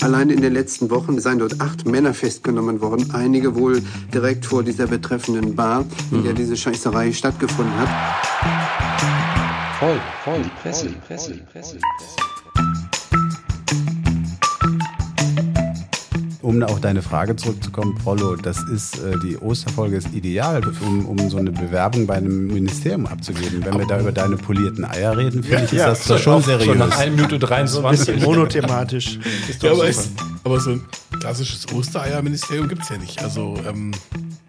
Allein in den letzten Wochen seien dort acht Männer festgenommen worden, einige wohl direkt vor dieser betreffenden Bar, in der diese Scheißerei stattgefunden hat. Voll, voll, Presse, Presse, Presse, Presse. Um auf deine Frage zurückzukommen, Prollo, das ist äh, die Osterfolge ist ideal, um, um so eine Bewerbung bei einem Ministerium abzugeben. Wenn wir da über deine polierten Eier reden, finde ich, ist Ja, das doch schon seriös. Schon nach 1 Minute So ein 23. monothematisch. Ist doch Ja, aber, ist, aber so ein klassisches Ostereierministerium gibt es ja nicht. Also, ähm,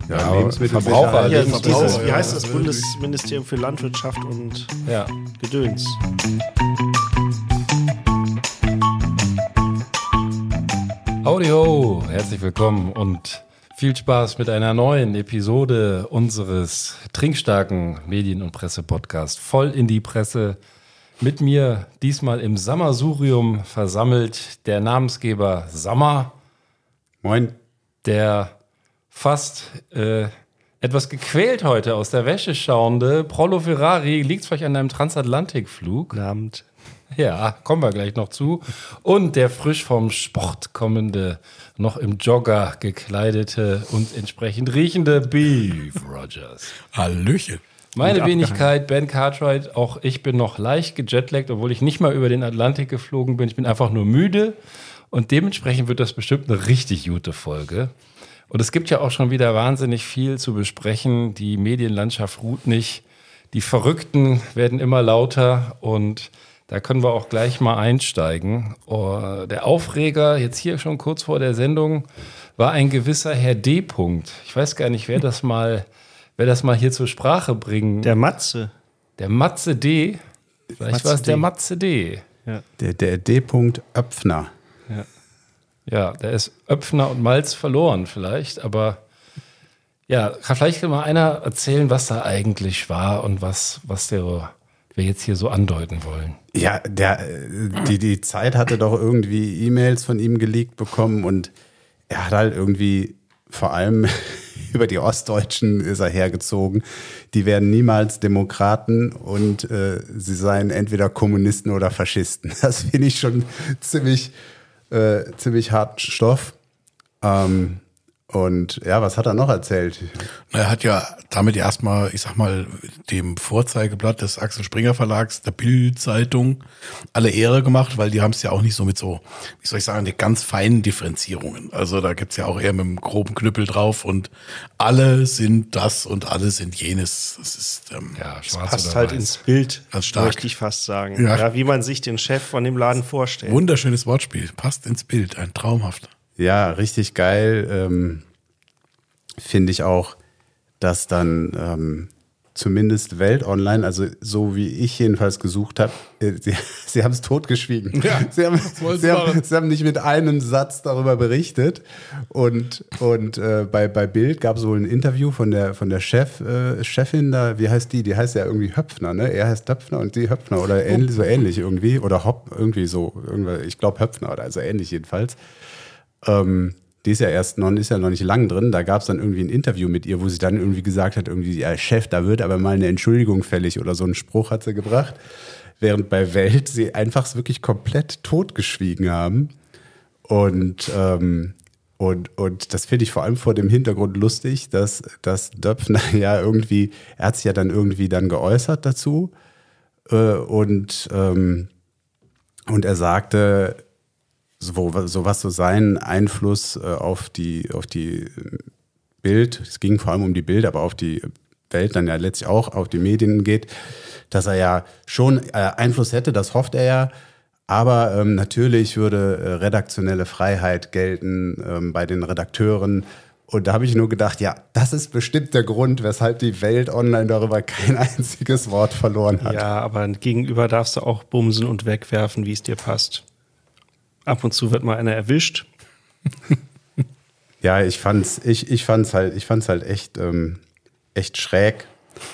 ja, aber Lebensmittelsicherheit. Verbraucher- Hier, Lebensmittel- wie ja, heißt das das Bundesministerium für Landwirtschaft und ja. Gedöns? Howdy ho, herzlich willkommen und viel Spaß mit einer neuen Episode unseres trinkstarken Medien- und Presse-Podcasts. Voll in die Presse. Mit mir diesmal im Sammelsurium versammelt der Namensgeber Sammer, Moin. der fast äh, etwas gequält heute aus der Wäsche schauende Prollo Ferrari. Liegt vielleicht an einem Transatlantikflug? Guten Abend. Ja, kommen wir gleich noch zu. Und der frisch vom Sport kommende, noch im Jogger gekleidete und entsprechend riechende Beef Rogers. Hallöchen. Meine Wenigkeit, Ben Cartwright, auch ich bin noch leicht gejetlaggt, obwohl ich nicht mal über den Atlantik geflogen bin. Ich bin einfach nur müde und dementsprechend wird das bestimmt eine richtig gute Folge. Und es gibt ja auch schon wieder wahnsinnig viel zu besprechen. Die Medienlandschaft ruht nicht. Die Verrückten werden immer lauter und da können wir auch gleich mal einsteigen. Oh, der Aufreger, jetzt hier schon kurz vor der Sendung, war ein gewisser Herr D. -Punkt. Ich weiß gar nicht, wer das mal, wer das mal hier zur Sprache bringen. Der Matze. Der Matze D. Vielleicht Matze war es der D. Matze D. Der, der D-Punkt Öpfner. Ja, der ist Öpfner und Malz verloren vielleicht, aber ja, kann vielleicht mal einer erzählen, was da eigentlich war und was, was der, wir jetzt hier so andeuten wollen. Ja, der, äh, die, die Zeit hatte doch irgendwie E-Mails von ihm geleakt bekommen und er hat halt irgendwie vor allem über die Ostdeutschen ist er hergezogen. Die werden niemals Demokraten und äh, sie seien entweder Kommunisten oder Faschisten. Das finde ich schon ziemlich, äh, ziemlich harten Stoff. Ähm, und ja, was hat er noch erzählt? Na, Er hat ja damit erstmal, ich sag mal, dem Vorzeigeblatt des Axel Springer Verlags, der Bild-Zeitung, alle Ehre gemacht, weil die haben es ja auch nicht so mit so, wie soll ich sagen, die ganz feinen Differenzierungen. Also da gibt's ja auch eher mit einem groben Knüppel drauf und alle sind das und alle sind jenes. Das ist ähm, Ja, das Passt halt weiß. ins Bild, Ganz stark. möchte ich fast sagen. Ja. Ja. wie man sich den Chef von dem Laden vorstellt. Wunderschönes Wortspiel, passt ins Bild, ein traumhaft. Ja, richtig geil. Ähm, Finde ich auch, dass dann ähm, zumindest Welt Online, also so wie ich jedenfalls gesucht habe, äh, sie, sie haben es totgeschwiegen. Ja, sie, haben, sie, haben, sie haben nicht mit einem Satz darüber berichtet. Und, und äh, bei, bei Bild gab es wohl ein Interview von der, von der Chef, äh, Chefin da, wie heißt die? Die heißt ja irgendwie Höpfner, ne? Er heißt Höpfner und sie Höpfner oder ähnlich, so ähnlich irgendwie. Oder Hopp, irgendwie so. Irgendwie, ich glaube Höpfner oder also ähnlich jedenfalls. Ähm, die ist ja erst noch, ist ja noch nicht lang drin. Da gab es dann irgendwie ein Interview mit ihr, wo sie dann irgendwie gesagt hat, irgendwie, ja, Chef, da wird aber mal eine Entschuldigung fällig oder so einen Spruch hat sie gebracht. Während bei Welt sie einfach wirklich komplett totgeschwiegen haben. Und, ähm, und, und das finde ich vor allem vor dem Hintergrund lustig, dass, dass Döpfner ja irgendwie, er hat sich ja dann irgendwie dann geäußert dazu. Äh, und, ähm, und er sagte, so, so was so seinen Einfluss äh, auf die, auf die Bild, es ging vor allem um die Bild, aber auf die Welt dann ja letztlich auch, auf die Medien geht, dass er ja schon äh, Einfluss hätte, das hofft er ja. Aber ähm, natürlich würde äh, redaktionelle Freiheit gelten ähm, bei den Redakteuren. Und da habe ich nur gedacht, ja, das ist bestimmt der Grund, weshalb die Welt online darüber kein einziges Wort verloren hat. Ja, aber gegenüber darfst du auch bumsen und wegwerfen, wie es dir passt. Ab und zu wird mal einer erwischt. Ja, ich fand's, ich, ich fand's halt, ich fand's halt echt, ähm, echt schräg.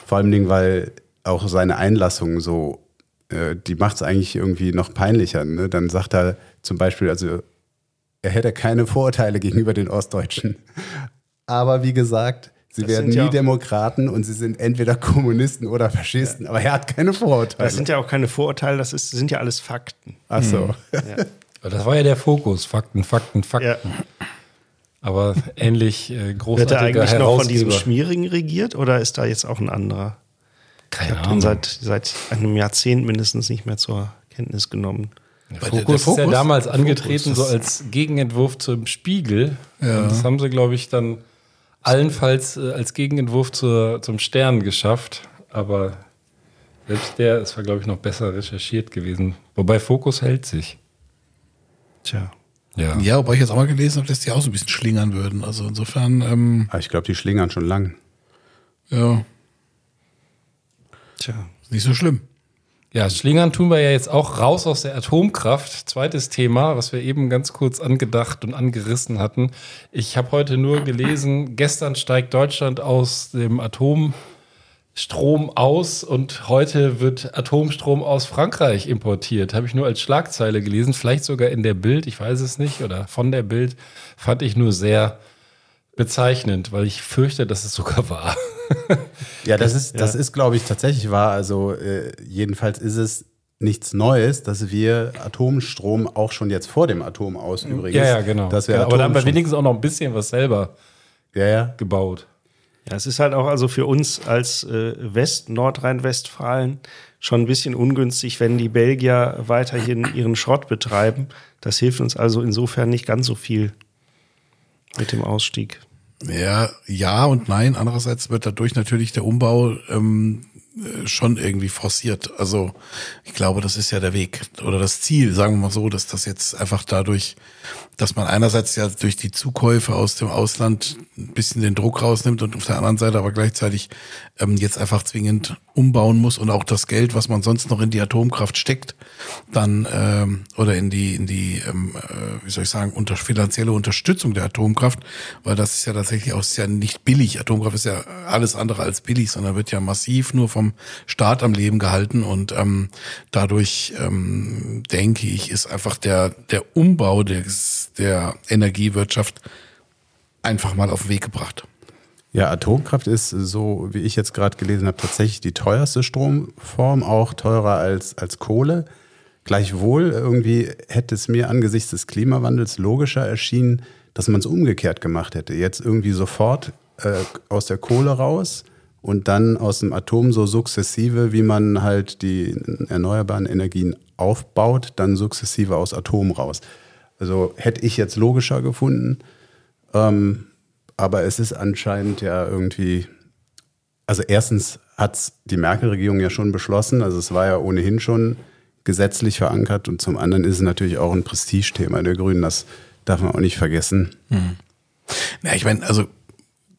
Vor allem Dingen, weil auch seine Einlassung so, äh, die macht's eigentlich irgendwie noch peinlicher. Ne? Dann sagt er zum Beispiel, also er hätte keine Vorurteile gegenüber den Ostdeutschen. Aber wie gesagt, sie Das werden nie ja auch- Demokraten und sie sind entweder Kommunisten oder Faschisten. Aber er hat keine Vorurteile. Das sind ja auch keine Vorurteile, das ist, sind ja alles Fakten. Ach so. Ja. Weil Das war ja der Fokus. Fakten, Fakten, Fakten. Ja. Aber ähnlich äh, Wird großartiger er eigentlich noch von diesem Herausgeber. Schmierigen regiert oder ist da jetzt auch ein anderer? Ich Keine habe den Ahnung. seit, seit einem Jahrzehnt mindestens nicht mehr zur Kenntnis genommen. Der Weil der- Fokus, ist ja Fokus- damals angetreten, Fokus, so als Gegenentwurf zum Spiegel. Und das haben sie, glaube ich, dann allenfalls äh, als Gegenentwurf zur, zum Stern geschafft. Aber selbst der ist, war, glaube ich, noch besser recherchiert gewesen. Wobei Fokus hält sich. Tja. Ja. Ja, wobei ich jetzt auch mal gelesen habe, dass die auch so ein bisschen schlingern würden. Also insofern, ähm, Aber ich glaube, die schlingern schon lang. ja, Tja. ist nicht so schlimm. Ja, Schlingern tun wir ja jetzt auch raus aus der Atomkraft. Zweites Thema, was wir eben ganz kurz angedacht und angerissen hatten. Ich habe heute nur gelesen, gestern steigt Deutschland aus dem Atomstrom aus und heute wird Atomstrom aus Frankreich importiert. Habe ich nur als Schlagzeile gelesen, vielleicht sogar in der Bild, ich weiß es nicht, oder von der Bild, fand ich nur sehr bezeichnend, weil ich fürchte, dass es sogar war. Ja, das ist, das ist, glaube ich, tatsächlich wahr. Also äh, jedenfalls ist es nichts Neues, dass wir Atomstrom auch schon jetzt vor dem Atom aus übrigens. Ja, ja, genau. Dass wir genau. Aber da haben wir wenigstens auch noch ein bisschen was selber ja, ja. gebaut. Ja, es ist halt auch also für uns als äh, West, Nordrhein-Westfalen schon ein bisschen ungünstig, wenn die Belgier weiterhin ihren Schrott betreiben. Das hilft uns also insofern nicht ganz so viel mit dem Ausstieg. Ja, ja und nein. Andererseits wird dadurch natürlich der Umbau ähm, äh, schon irgendwie forciert. Also ich glaube, das ist ja der Weg oder das Ziel, sagen wir mal so, dass das jetzt einfach dadurch, dass man einerseits ja durch die Zukäufe aus dem Ausland ein bisschen den Druck rausnimmt und auf der anderen Seite aber gleichzeitig ähm, jetzt einfach zwingend umbauen muss und auch das Geld, was man sonst noch in die Atomkraft steckt, dann ähm, oder in die in die ähm, äh, wie soll ich sagen unter finanzielle Unterstützung der Atomkraft, weil das ist ja tatsächlich auch ja nicht billig. Atomkraft ist ja alles andere als billig, sondern wird ja massiv nur vom Staat am Leben gehalten und ähm, dadurch ähm, denke ich ist einfach der der Umbau des, der Energiewirtschaft einfach mal auf den Weg gebracht. Ja, Atomkraft ist, so wie ich jetzt gerade gelesen habe, tatsächlich die teuerste Stromform, auch teurer als, als Kohle. Gleichwohl, irgendwie hätte es mir angesichts des Klimawandels logischer erschienen, dass man es umgekehrt gemacht hätte. Jetzt irgendwie sofort äh, aus der Kohle raus und dann aus dem Atom so sukzessive, wie man halt die erneuerbaren Energien aufbaut, dann sukzessive aus Atom raus. Also hätte ich jetzt logischer gefunden. Ähm, aber es ist anscheinend ja irgendwie, also erstens hat es die Merkel-Regierung ja schon beschlossen, also es war ja ohnehin schon gesetzlich verankert und zum anderen ist es natürlich auch ein Prestigethema der Grünen, das darf man auch nicht vergessen. Ja, ich meine, also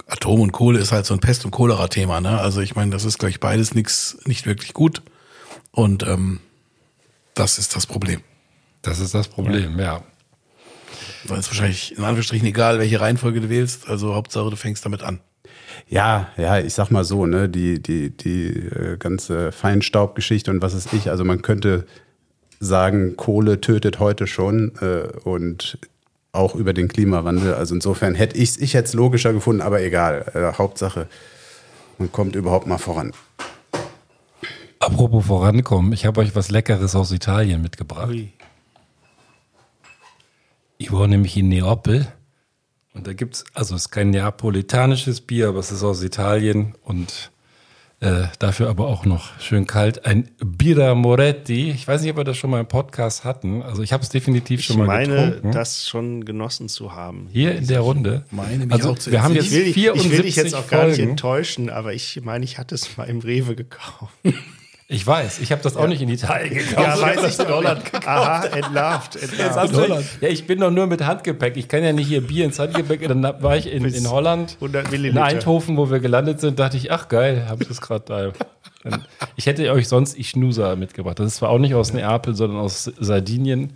Atom und Kohle ist halt so ein Pest- und Cholera-Thema, ne? Also ich meine, das ist gleich beides nix, nicht wirklich gut. Und ähm, das ist das Problem. Das ist das Problem, ja. Weil es wahrscheinlich in Anführungsstrichen egal, welche Reihenfolge du wählst. Also Hauptsache, du fängst damit an. Ja, ja, ich sag mal so, ne, die, die, die äh, ganze Feinstaubgeschichte und was ist ich, also man könnte sagen, Kohle tötet heute schon äh, und auch über den Klimawandel. Also insofern hätte ich ich hätte es logischer gefunden, aber egal. Äh, Hauptsache, man kommt überhaupt mal voran. Apropos vorankommen, ich habe euch was Leckeres aus Italien mitgebracht. Ui. Ich war nämlich in Neapel und da gibt's, also es ist kein neapolitanisches Bier, aber es ist aus Italien und äh, dafür aber auch noch schön kalt. Ein Birra Moretti. Ich weiß nicht, ob wir das schon mal im Podcast hatten. Also ich habe es definitiv Ich schon mal meine, getrunken. das schon genossen zu haben. Hier in der Runde. Meine mich also auch zu wir haben jetzt Ich will, dich- ich 74 will dich jetzt auch gar nicht Folgen. enttäuschen, aber ich meine, ich hatte es mal im Rewe gekauft. Ich weiß, ich habe das auch nicht in Italien gekauft. Ja, weiß ich in Holland nicht. Aha, entlarvt, entlarvt. du- Ja, ich bin doch nur mit Handgepäck. Ich kann ja nicht hier Bier ins Handgepäck. Dann war ich in, in Holland, 100 in. Eindhoven, wo wir gelandet sind, dachte ich, ach geil, habe ich das gerade da. Ich hätte euch sonst Ischnusa mitgebracht. Das ist zwar auch nicht aus Neapel, sondern aus Sardinien.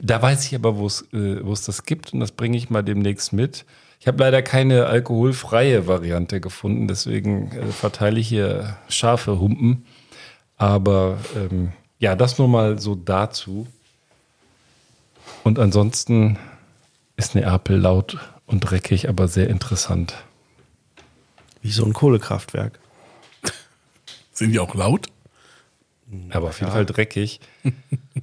Da weiß ich aber, wo es äh, das gibt und das bringe ich mal demnächst mit. Ich habe leider keine alkoholfreie Variante gefunden, deswegen äh, verteile ich hier scharfe Humpen. Aber ähm, ja, das nur mal so dazu. Und ansonsten ist Neapel laut und dreckig, aber sehr interessant. Wie so ein Kohlekraftwerk. Sind die auch laut? Aber auf jeden Fall dreckig.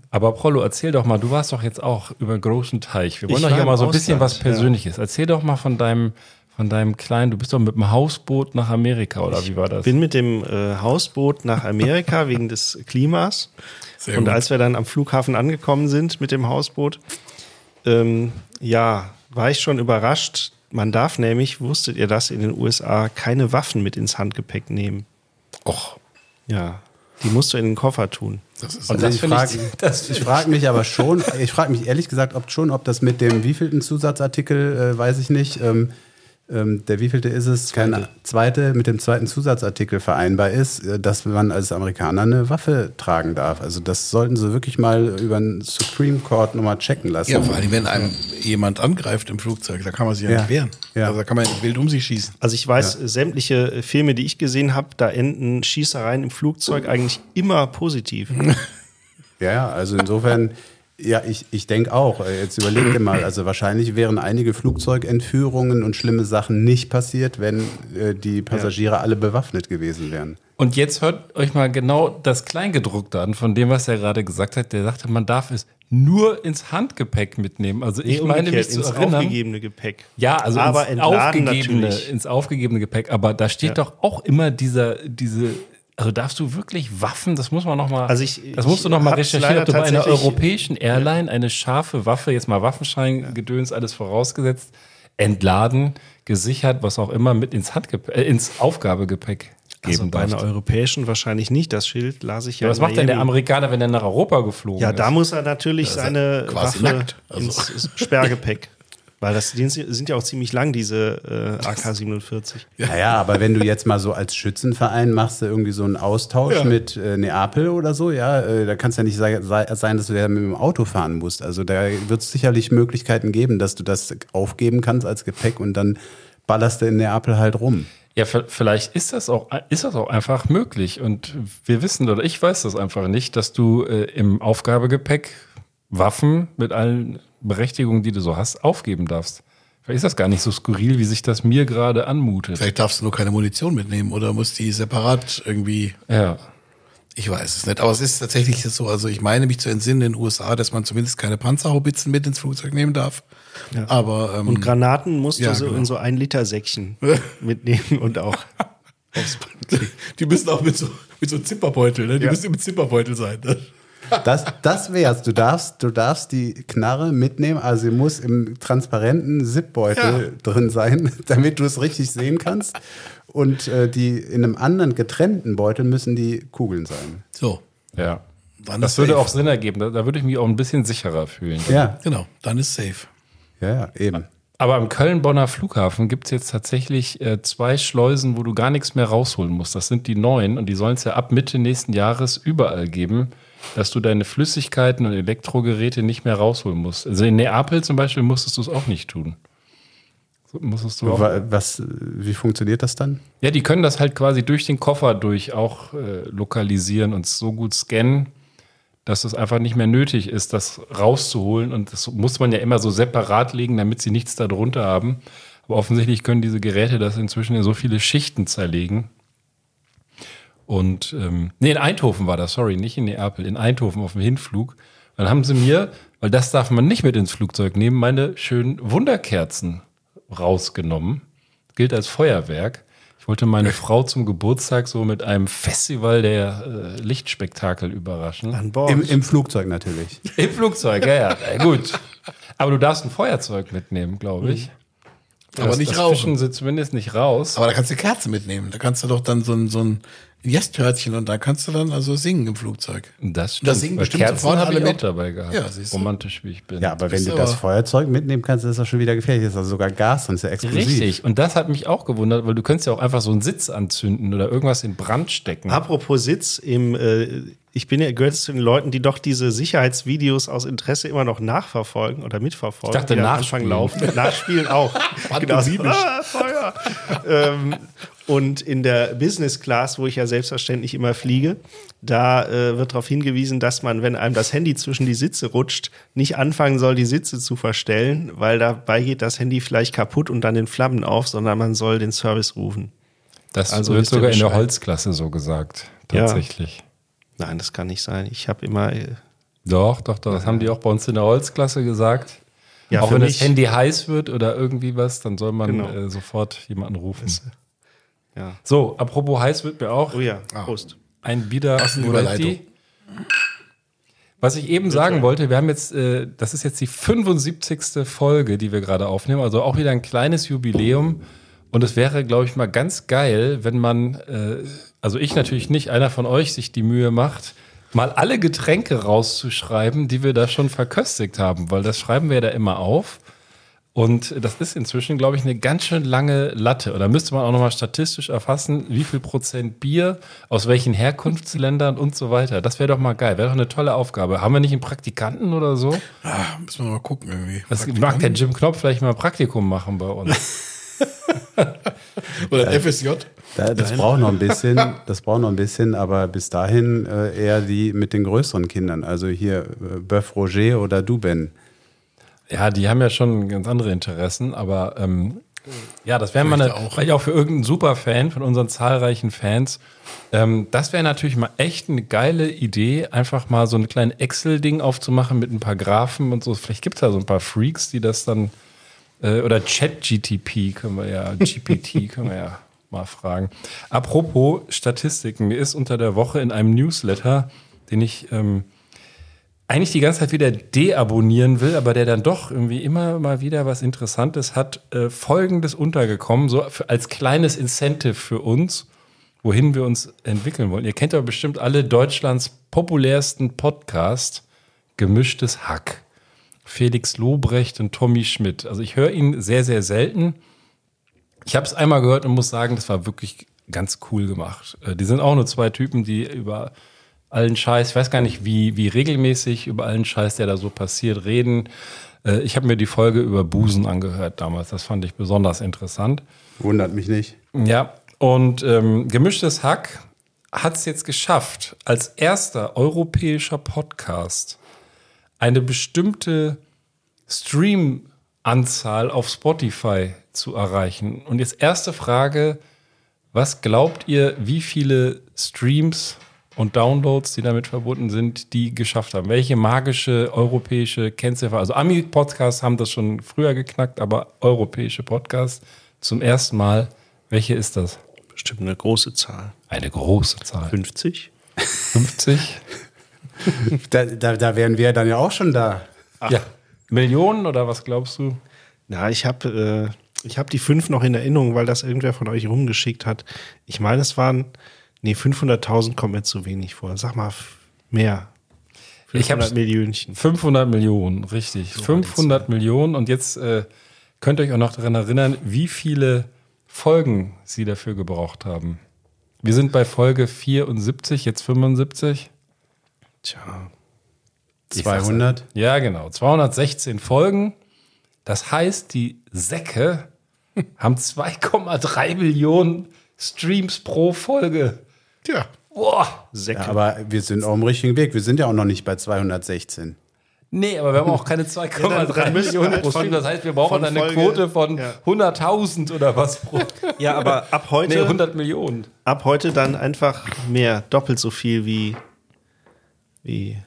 Aber Prollo, erzähl doch mal, du warst doch jetzt auch über einen großen Teich. Wir wollen Ich doch hier mal so ein bisschen was Ausland, ja. Persönliches. Erzähl doch mal von deinem, von deinem kleinen, du bist doch mit dem Hausboot nach Amerika, oder wie war das? bin mit dem äh, Hausboot nach Amerika wegen des Klimas. Sehr und gut. als wir dann am Flughafen angekommen sind mit dem Hausboot, ähm, ja, war ich schon überrascht. Man darf nämlich, wusstet ihr das, in den USA keine Waffen mit ins Handgepäck nehmen. Och, Ja, die musst du in den Koffer tun. das ist Und Also das ich frage ich, ich frag mich aber schon, ich frage mich ehrlich gesagt, ob schon, ob das mit dem wievielten Zusatzartikel, äh, weiß ich nicht, ähm, ähm, der wievielte ist es, keine zweite, mit dem zweiten Zusatzartikel vereinbar ist, äh, dass man als Amerikaner eine Waffe tragen darf. Also das sollten sie wirklich mal über den Supreme Court nochmal checken lassen. ja, vor allem, wenn einem jemand angreift im Flugzeug, da kann man sich ja, Ja. nicht wehren. Ja. Also da kann man ja nicht wild um sich schießen. Also ich weiß, sämtliche äh, Filme, die ich gesehen habe, da enden Schießereien im Flugzeug eigentlich immer positiv. Ja, ja, also insofern, ja, ich, ich denke auch. Äh, Jetzt überleg dir mal, also wahrscheinlich wären einige Flugzeugentführungen und schlimme Sachen nicht passiert, wenn äh, die Passagiere alle bewaffnet gewesen wären. Und jetzt hört euch mal genau das Kleingedruckte an, von dem, was er gerade gesagt hat. Der sagte, man darf es nur ins Handgepäck mitnehmen. Also ich Nee, meine mich zu ins erinnern. aufgegebene Gepäck. Ja, also aber ins, aufgegebene, natürlich. ins aufgegebene Gepäck. Aber da steht doch auch immer dieser, diese, also darfst du wirklich Waffen, das muss man noch mal, Also ich- das musst du noch mal recherchieren, ob du bei einer europäischen Airline eine scharfe Waffe, jetzt mal Waffenschein, Gedöns, alles vorausgesetzt, entladen, gesichert, was auch immer, mit ins Handgepäck, äh, ins Aufgabegepäck Also geben bei einer europäischen wahrscheinlich nicht. Das Schild las ich ja. Ja, was macht denn der. Amerikaner, wenn er nach Europa geflogen Ja, ist? da muss er natürlich seine Waffe nackt. Also- ins Sperrgepäck. Weil das die sind ja auch ziemlich lang, diese äh, AK-47. Naja, aber wenn du jetzt mal so als Schützenverein machst du irgendwie so einen Austausch mit äh, Neapel oder so, ja, äh, da kann es ja nicht sei, sei, sein, dass du ja mit dem Auto fahren musst. Also da wird es sicherlich Möglichkeiten geben, dass du das aufgeben kannst als Gepäck und dann ballerst du in Neapel halt rum. Ja, vielleicht ist das auch, ist das auch einfach möglich. Und wir wissen, oder ich weiß das einfach nicht, dass du äh, im Aufgabegepäck Waffen mit allen Berechtigungen, die du so hast, aufgeben darfst. Vielleicht ist das gar nicht so skurril, wie sich das mir gerade anmutet. Vielleicht darfst du nur keine Munition mitnehmen oder musst die separat irgendwie. Ja. Ich weiß es nicht, aber es ist tatsächlich so. Also ich meine mich zu entsinnen in den USA, dass man zumindest keine Panzerhaubitzen mit ins Flugzeug nehmen darf. Aber ähm, Und Granaten musst Ja, du so genau. in so ein Liter Säckchen mitnehmen und auch aufs Band legen. die müssen auch mit so mit so einem Zipperbeutel, ne? Die Ja. müssen im Zipperbeutel sein. Ne? Das, das wär's. Du darfst, du darfst die Knarre mitnehmen, also sie muss im transparenten Zipbeutel drin sein, damit du es richtig sehen kannst. Und äh, die in einem anderen getrennten Beutel müssen die Kugeln sein. So, Ja. dann Das würde safe. auch Sinn ergeben. Da, da würde ich mich auch ein bisschen sicherer fühlen. Ja, Genau, dann ist safe. ja, ja, eben. Aber am Köln-Bonner Flughafen gibt es jetzt tatsächlich äh, zwei Schleusen, wo du gar nichts mehr rausholen musst. Das sind die neuen und die sollen es ja ab Mitte nächsten Jahres überall geben, dass du deine Flüssigkeiten und Elektrogeräte nicht mehr rausholen musst. Also in Neapel zum Beispiel musstest du es auch nicht tun. Musstest du Was, wie funktioniert das dann? Ja, die können das halt quasi durch den Koffer durch auch äh, lokalisieren und so gut scannen, dass es einfach nicht mehr nötig ist, das rauszuholen. Und das muss man ja immer so separat legen, damit sie nichts darunter haben. Aber offensichtlich können diese Geräte das inzwischen in so viele Schichten zerlegen. Und ähm, nee, in Eindhoven war das, sorry, nicht in Neapel, in Eindhoven auf dem Hinflug. Dann haben sie mir, weil das darf man nicht mit ins Flugzeug nehmen, meine schönen Wunderkerzen rausgenommen. Gilt als Feuerwerk. Ich wollte meine Frau zum Geburtstag so mit einem Festival der äh, Lichtspektakel überraschen. An Bord. Im, Im Flugzeug natürlich. Im Flugzeug, ja, ja, ja, gut. Aber du darfst ein Feuerzeug mitnehmen, glaube ich. Aber das, nicht das rauchen. Fischen sie zumindest nicht raus. Aber da kannst du Kerze mitnehmen. Da kannst du doch dann so ein, so ein Yes-Törtchen und da kannst du dann also singen im Flugzeug. Das Da singen Weil bestimmt Kerzen sofort habe alle mit. dabei gehabt. Ja, siehst du. Romantisch wie ich bin. Ja, aber wenn du das Feuerzeug mitnehmen kannst, ist das schon wieder gefährlich. Das ist also sogar Gas und ist ja explosiv. Richtig. Und das hat mich auch gewundert, weil du könntest ja auch einfach so einen Sitz anzünden oder irgendwas in Brand stecken. Apropos Sitz, im, äh, ich bin ja gehört zu den Leuten, die doch diese Sicherheitsvideos aus Interesse immer noch nachverfolgen oder mitverfolgen. Ich dachte, nachspielen. Anfang laufen. Nachspielen auch. genau. Ah, Feuer. ähm, und in der Business Class, wo ich ja selbstverständlich immer fliege, da äh, wird darauf hingewiesen, dass man, wenn einem das Handy zwischen die Sitze rutscht, nicht anfangen soll, die Sitze zu verstellen, weil dabei geht das Handy vielleicht kaputt und dann in Flammen auf, sondern man soll den Service rufen. Das Also wird sogar in der. Holzklasse so gesagt. Tatsächlich. Nein, das kann nicht sein. Ich habe immer. äh, Doch, doch, doch. Das haben die auch bei uns in der Holzklasse gesagt. Ja, auch wenn mich- das Handy heiß wird oder irgendwie was, dann soll man Genau. äh, sofort jemanden rufen. Ja. So, apropos heiß wird mir auch Oh ja, Prost. ein Bieder Moretti. Überleitung. Was ich eben sagen wollte, wir haben jetzt, äh, das ist jetzt die 75. Folge, die wir gerade aufnehmen, also auch wieder ein kleines Jubiläum. Und es wäre, glaube ich, mal ganz geil, wenn man, äh, also ich natürlich nicht, einer von euch sich die Mühe macht, mal alle Getränke rauszuschreiben, die wir da schon verköstigt haben, weil das schreiben wir ja da immer auf. Und das ist inzwischen, glaube ich, eine ganz schön lange Latte. Und da müsste man auch nochmal statistisch erfassen, wie viel Prozent Bier, aus welchen Herkunftsländern und so weiter. Das wäre doch mal geil. Wäre doch eine tolle Aufgabe. Haben wir nicht einen Praktikanten oder so? Ah, müssen wir mal gucken irgendwie. Das mag der Jim Knopf vielleicht mal ein Praktikum machen bei uns. Oder ein FSJ. Da, das braucht noch ein bisschen, das braucht noch ein bisschen, aber bis dahin äh, eher die mit den größeren Kindern. Also hier äh, Bœuf Roger oder Duben. Ja, die haben ja schon ganz andere Interessen, aber ähm, ja, das wäre mal eine, Vielleicht auch. vielleicht auch für irgendeinen Superfan von unseren zahlreichen Fans. Ähm, das wäre natürlich mal echt eine geile Idee, einfach mal so ein kleines Excel-Ding aufzumachen mit ein paar Graphen und so. Vielleicht gibt es da so ein paar Freaks, die das dann äh, oder Chat-GTP können wir ja, GPT können wir ja mal fragen. Apropos Statistiken, mir ist unter der Woche in einem Newsletter, den ich ähm, eigentlich die ganze Zeit wieder deabonnieren will, aber der dann doch irgendwie immer mal wieder was Interessantes hat, äh, folgendes untergekommen, so für, als kleines Incentive für uns, wohin wir uns entwickeln wollen. Ihr kennt aber bestimmt alle Deutschlands populärsten Podcast, Gemischtes Hack. Felix Lobrecht und Tommy Schmidt. Also ich höre ihn sehr, sehr selten. Ich habe es einmal gehört und muss sagen, das war wirklich ganz cool gemacht. Äh, Die sind auch nur zwei Typen, die über allen Scheiß, ich weiß gar nicht, wie, wie regelmäßig über allen Scheiß, der da so passiert, reden. Äh, Ich habe mir die Folge über Busen angehört damals. Das fand ich besonders interessant. Wundert mich nicht. Ja, und ähm, Gemischtes Hack hat es jetzt geschafft, als erster europäischer Podcast eine bestimmte Stream-Anzahl auf Spotify zu erreichen. Und jetzt erste Frage, was glaubt ihr, wie viele Streams und Downloads, die damit verbunden sind, die geschafft haben? Welche magische europäische Kennziffer? Also Ami-Podcasts haben das schon früher geknackt, aber europäische Podcasts zum ersten Mal. Welche ist das? Bestimmt eine große Zahl. Eine große Zahl. 50? 50? Da, da, da wären wir dann ja auch schon da. Ja. Millionen oder was glaubst du? Na, ich habe äh, ich hab die fünf noch in Erinnerung, weil das irgendwer von euch rumgeschickt hat. Ich meine, es waren, nee, 500.000 kommt mir zu wenig vor. Sag mal mehr. Ich hab's- 500 Millionchen. 500 Millionen, richtig. 500 Millionen. Und jetzt äh, könnt ihr euch auch noch daran erinnern, wie viele Folgen sie dafür gebraucht haben. Wir sind bei Folge 74, jetzt 75. Tja, 200. Ja, genau. 216 Folgen. Das heißt, die Säcke haben 2,3 Millionen Streams pro Folge. Tja. Boah. Säcke. Ja, aber wir sind auf dem richtigen Weg. Wir sind ja auch noch nicht bei 216. Nee, aber wir haben auch keine 2,3 Millionen pro Stream. Das heißt, wir brauchen eine Folge- Quote von ja. 100.000 oder was pro. ja, aber ab heute, Nee, 100 Millionen. ab heute dann einfach mehr, doppelt so viel wie, wie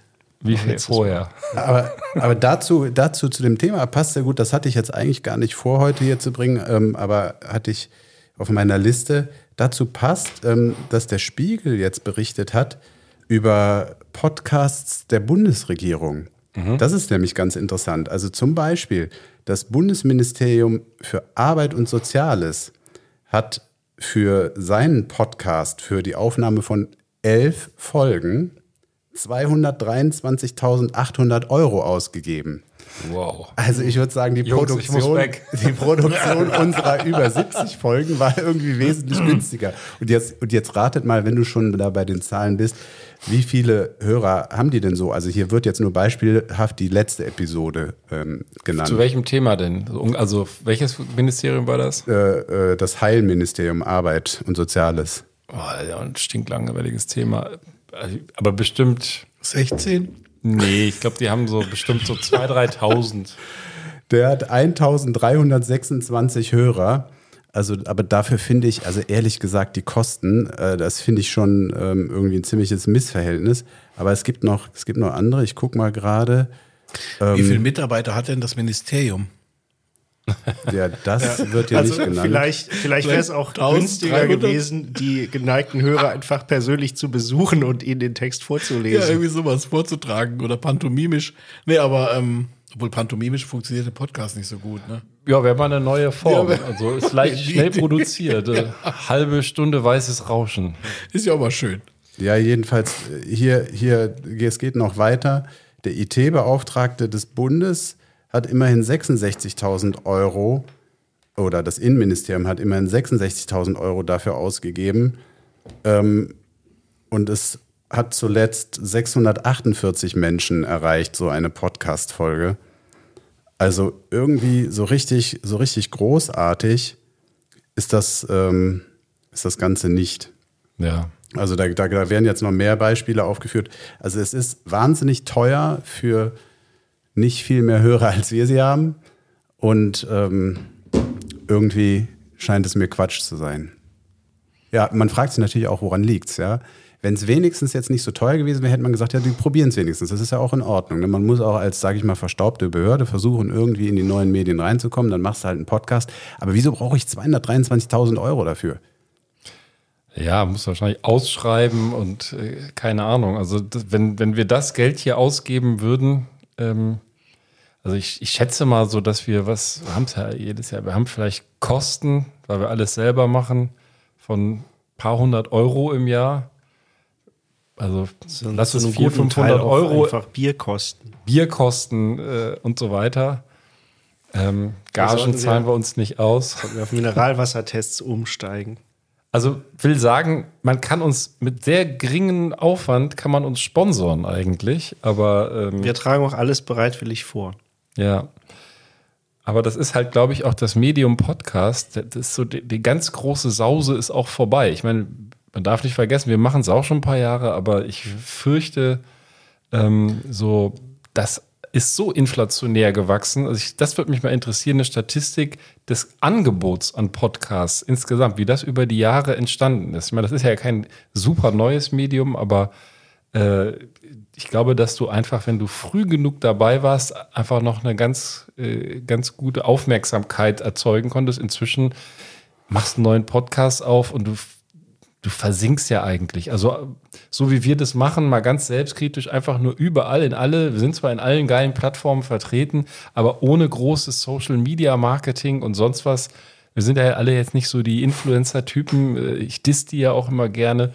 Wie viel vorher? Aber, aber dazu, dazu zu dem Thema passt sehr gut. Das hatte ich jetzt eigentlich gar nicht vor, heute hier zu bringen, ähm, aber hatte ich auf meiner Liste. Dazu passt, ähm, dass der Spiegel jetzt berichtet hat über Podcasts der Bundesregierung. Das ist nämlich ganz interessant. Also zum Beispiel das Bundesministerium für Arbeit und Soziales hat für seinen Podcast, für die Aufnahme von elf Folgen, 223.800 Euro ausgegeben. Wow. Also ich würde sagen, die Jungs, Produktion, die Produktion unserer über 70 Folgen war irgendwie wesentlich günstiger. Und jetzt, und jetzt ratet mal, wenn du schon da bei den Zahlen bist, wie viele Hörer haben die denn so? Also hier wird jetzt nur beispielhaft die letzte Episode ähm, genannt. Zu welchem Thema denn? Also, welches Ministerium war das? Äh, äh, das Heilministerium Arbeit und Soziales. Oh, ja, ein stinklangweiliges Thema. Aber bestimmt, 16? Nee, ich glaube, die haben so bestimmt so 2.000, 3.000. Der hat 1326 Hörer. Also, aber dafür finde ich, also ehrlich gesagt, die Kosten, äh, das finde ich schon ähm, irgendwie ein ziemliches Missverhältnis. Aber es gibt noch, es gibt noch andere. Ich gucke mal gerade. Wie viele Mitarbeiter hat denn das Ministerium? Ja, das wird ja also nicht genannt. vielleicht, vielleicht wäre es auch 1300? günstiger gewesen, die geneigten Hörer einfach persönlich zu besuchen und ihnen den Text Ja, vorzulesen. irgendwie sowas vorzutragen oder pantomimisch. Nee, aber ähm, obwohl pantomimisch funktioniert der Podcast nicht so gut, ne? Ja, wäre mal eine neue Form. Ja, also ist leicht schnell produziert. Äh, Halbe Stunde weißes Rauschen. Ist ja auch mal schön. Ja, jedenfalls äh, hier, hier, es geht noch weiter. Der IT-Beauftragte des Bundes hat immerhin 66.000 Euro oder das Innenministerium hat immerhin 66.000 Euro dafür ausgegeben. Ähm, und es hat zuletzt 648 Menschen erreicht, so eine Podcast-Folge. Also irgendwie so richtig, so richtig großartig ist das, ähm, ist das Ganze nicht. Ja. Also da, da, da werden jetzt noch mehr Beispiele aufgeführt. Also es ist wahnsinnig teuer für nicht viel mehr Hörer, als wir sie haben. Und ähm, irgendwie scheint es mir Quatsch zu sein. Ja, man fragt sich natürlich auch, woran liegt's, ja. Wenn es wenigstens jetzt nicht so teuer gewesen wäre, hätte man gesagt, ja, die probieren es wenigstens. Das ist ja auch in Ordnung. ne? Man muss auch als, sage ich mal, verstaubte Behörde versuchen, irgendwie in die neuen Medien reinzukommen. Dann machst du halt einen Podcast. Aber wieso brauche ich 223.000 Euro dafür? Ja, muss wahrscheinlich ausschreiben und äh, keine Ahnung. Also das, wenn, wenn wir das Geld hier ausgeben würden, ähm, also ich, ich schätze mal so, dass wir was, wir haben es ja jedes Jahr, wir haben vielleicht Kosten, weil wir alles selber machen, von ein paar hundert Euro im Jahr. Also lass es einen 400, guten Teil 500 auch Euro Einfach Bierkosten. Bierkosten äh, und so weiter. Ähm, Gagen wir- zahlen wir uns nicht aus. Sollten wir auf Mineralwassertests umsteigen. Also will sagen, man kann uns mit sehr geringem Aufwand kann man uns sponsoren eigentlich, aber ähm, Wir tragen auch alles bereitwillig vor. Ja. Aber das ist halt, glaube ich, auch das Medium Podcast. Das ist so die, die ganz große Sause ist auch vorbei. Ich meine, man darf nicht vergessen, wir machen es auch schon ein paar Jahre, aber ich fürchte, ähm, so das ist so inflationär gewachsen. Also ich, das würde mich mal interessieren, eine Statistik des Angebots an Podcasts insgesamt, wie das über die Jahre entstanden ist. Ich meine, das ist ja kein super neues Medium, aber äh, ich glaube, dass du einfach, wenn du früh genug dabei warst, einfach noch eine ganz, äh, ganz gute Aufmerksamkeit erzeugen konntest. Inzwischen machst du einen neuen Podcast auf und du, du versinkst ja eigentlich. Also, so wie wir das machen, mal ganz selbstkritisch, einfach nur überall in alle, wir sind zwar in allen geilen Plattformen vertreten, aber ohne großes Social Media Marketing und sonst was. Wir sind ja alle jetzt nicht so die Influencer-Typen. Äh, Ich diss die ja auch immer gerne.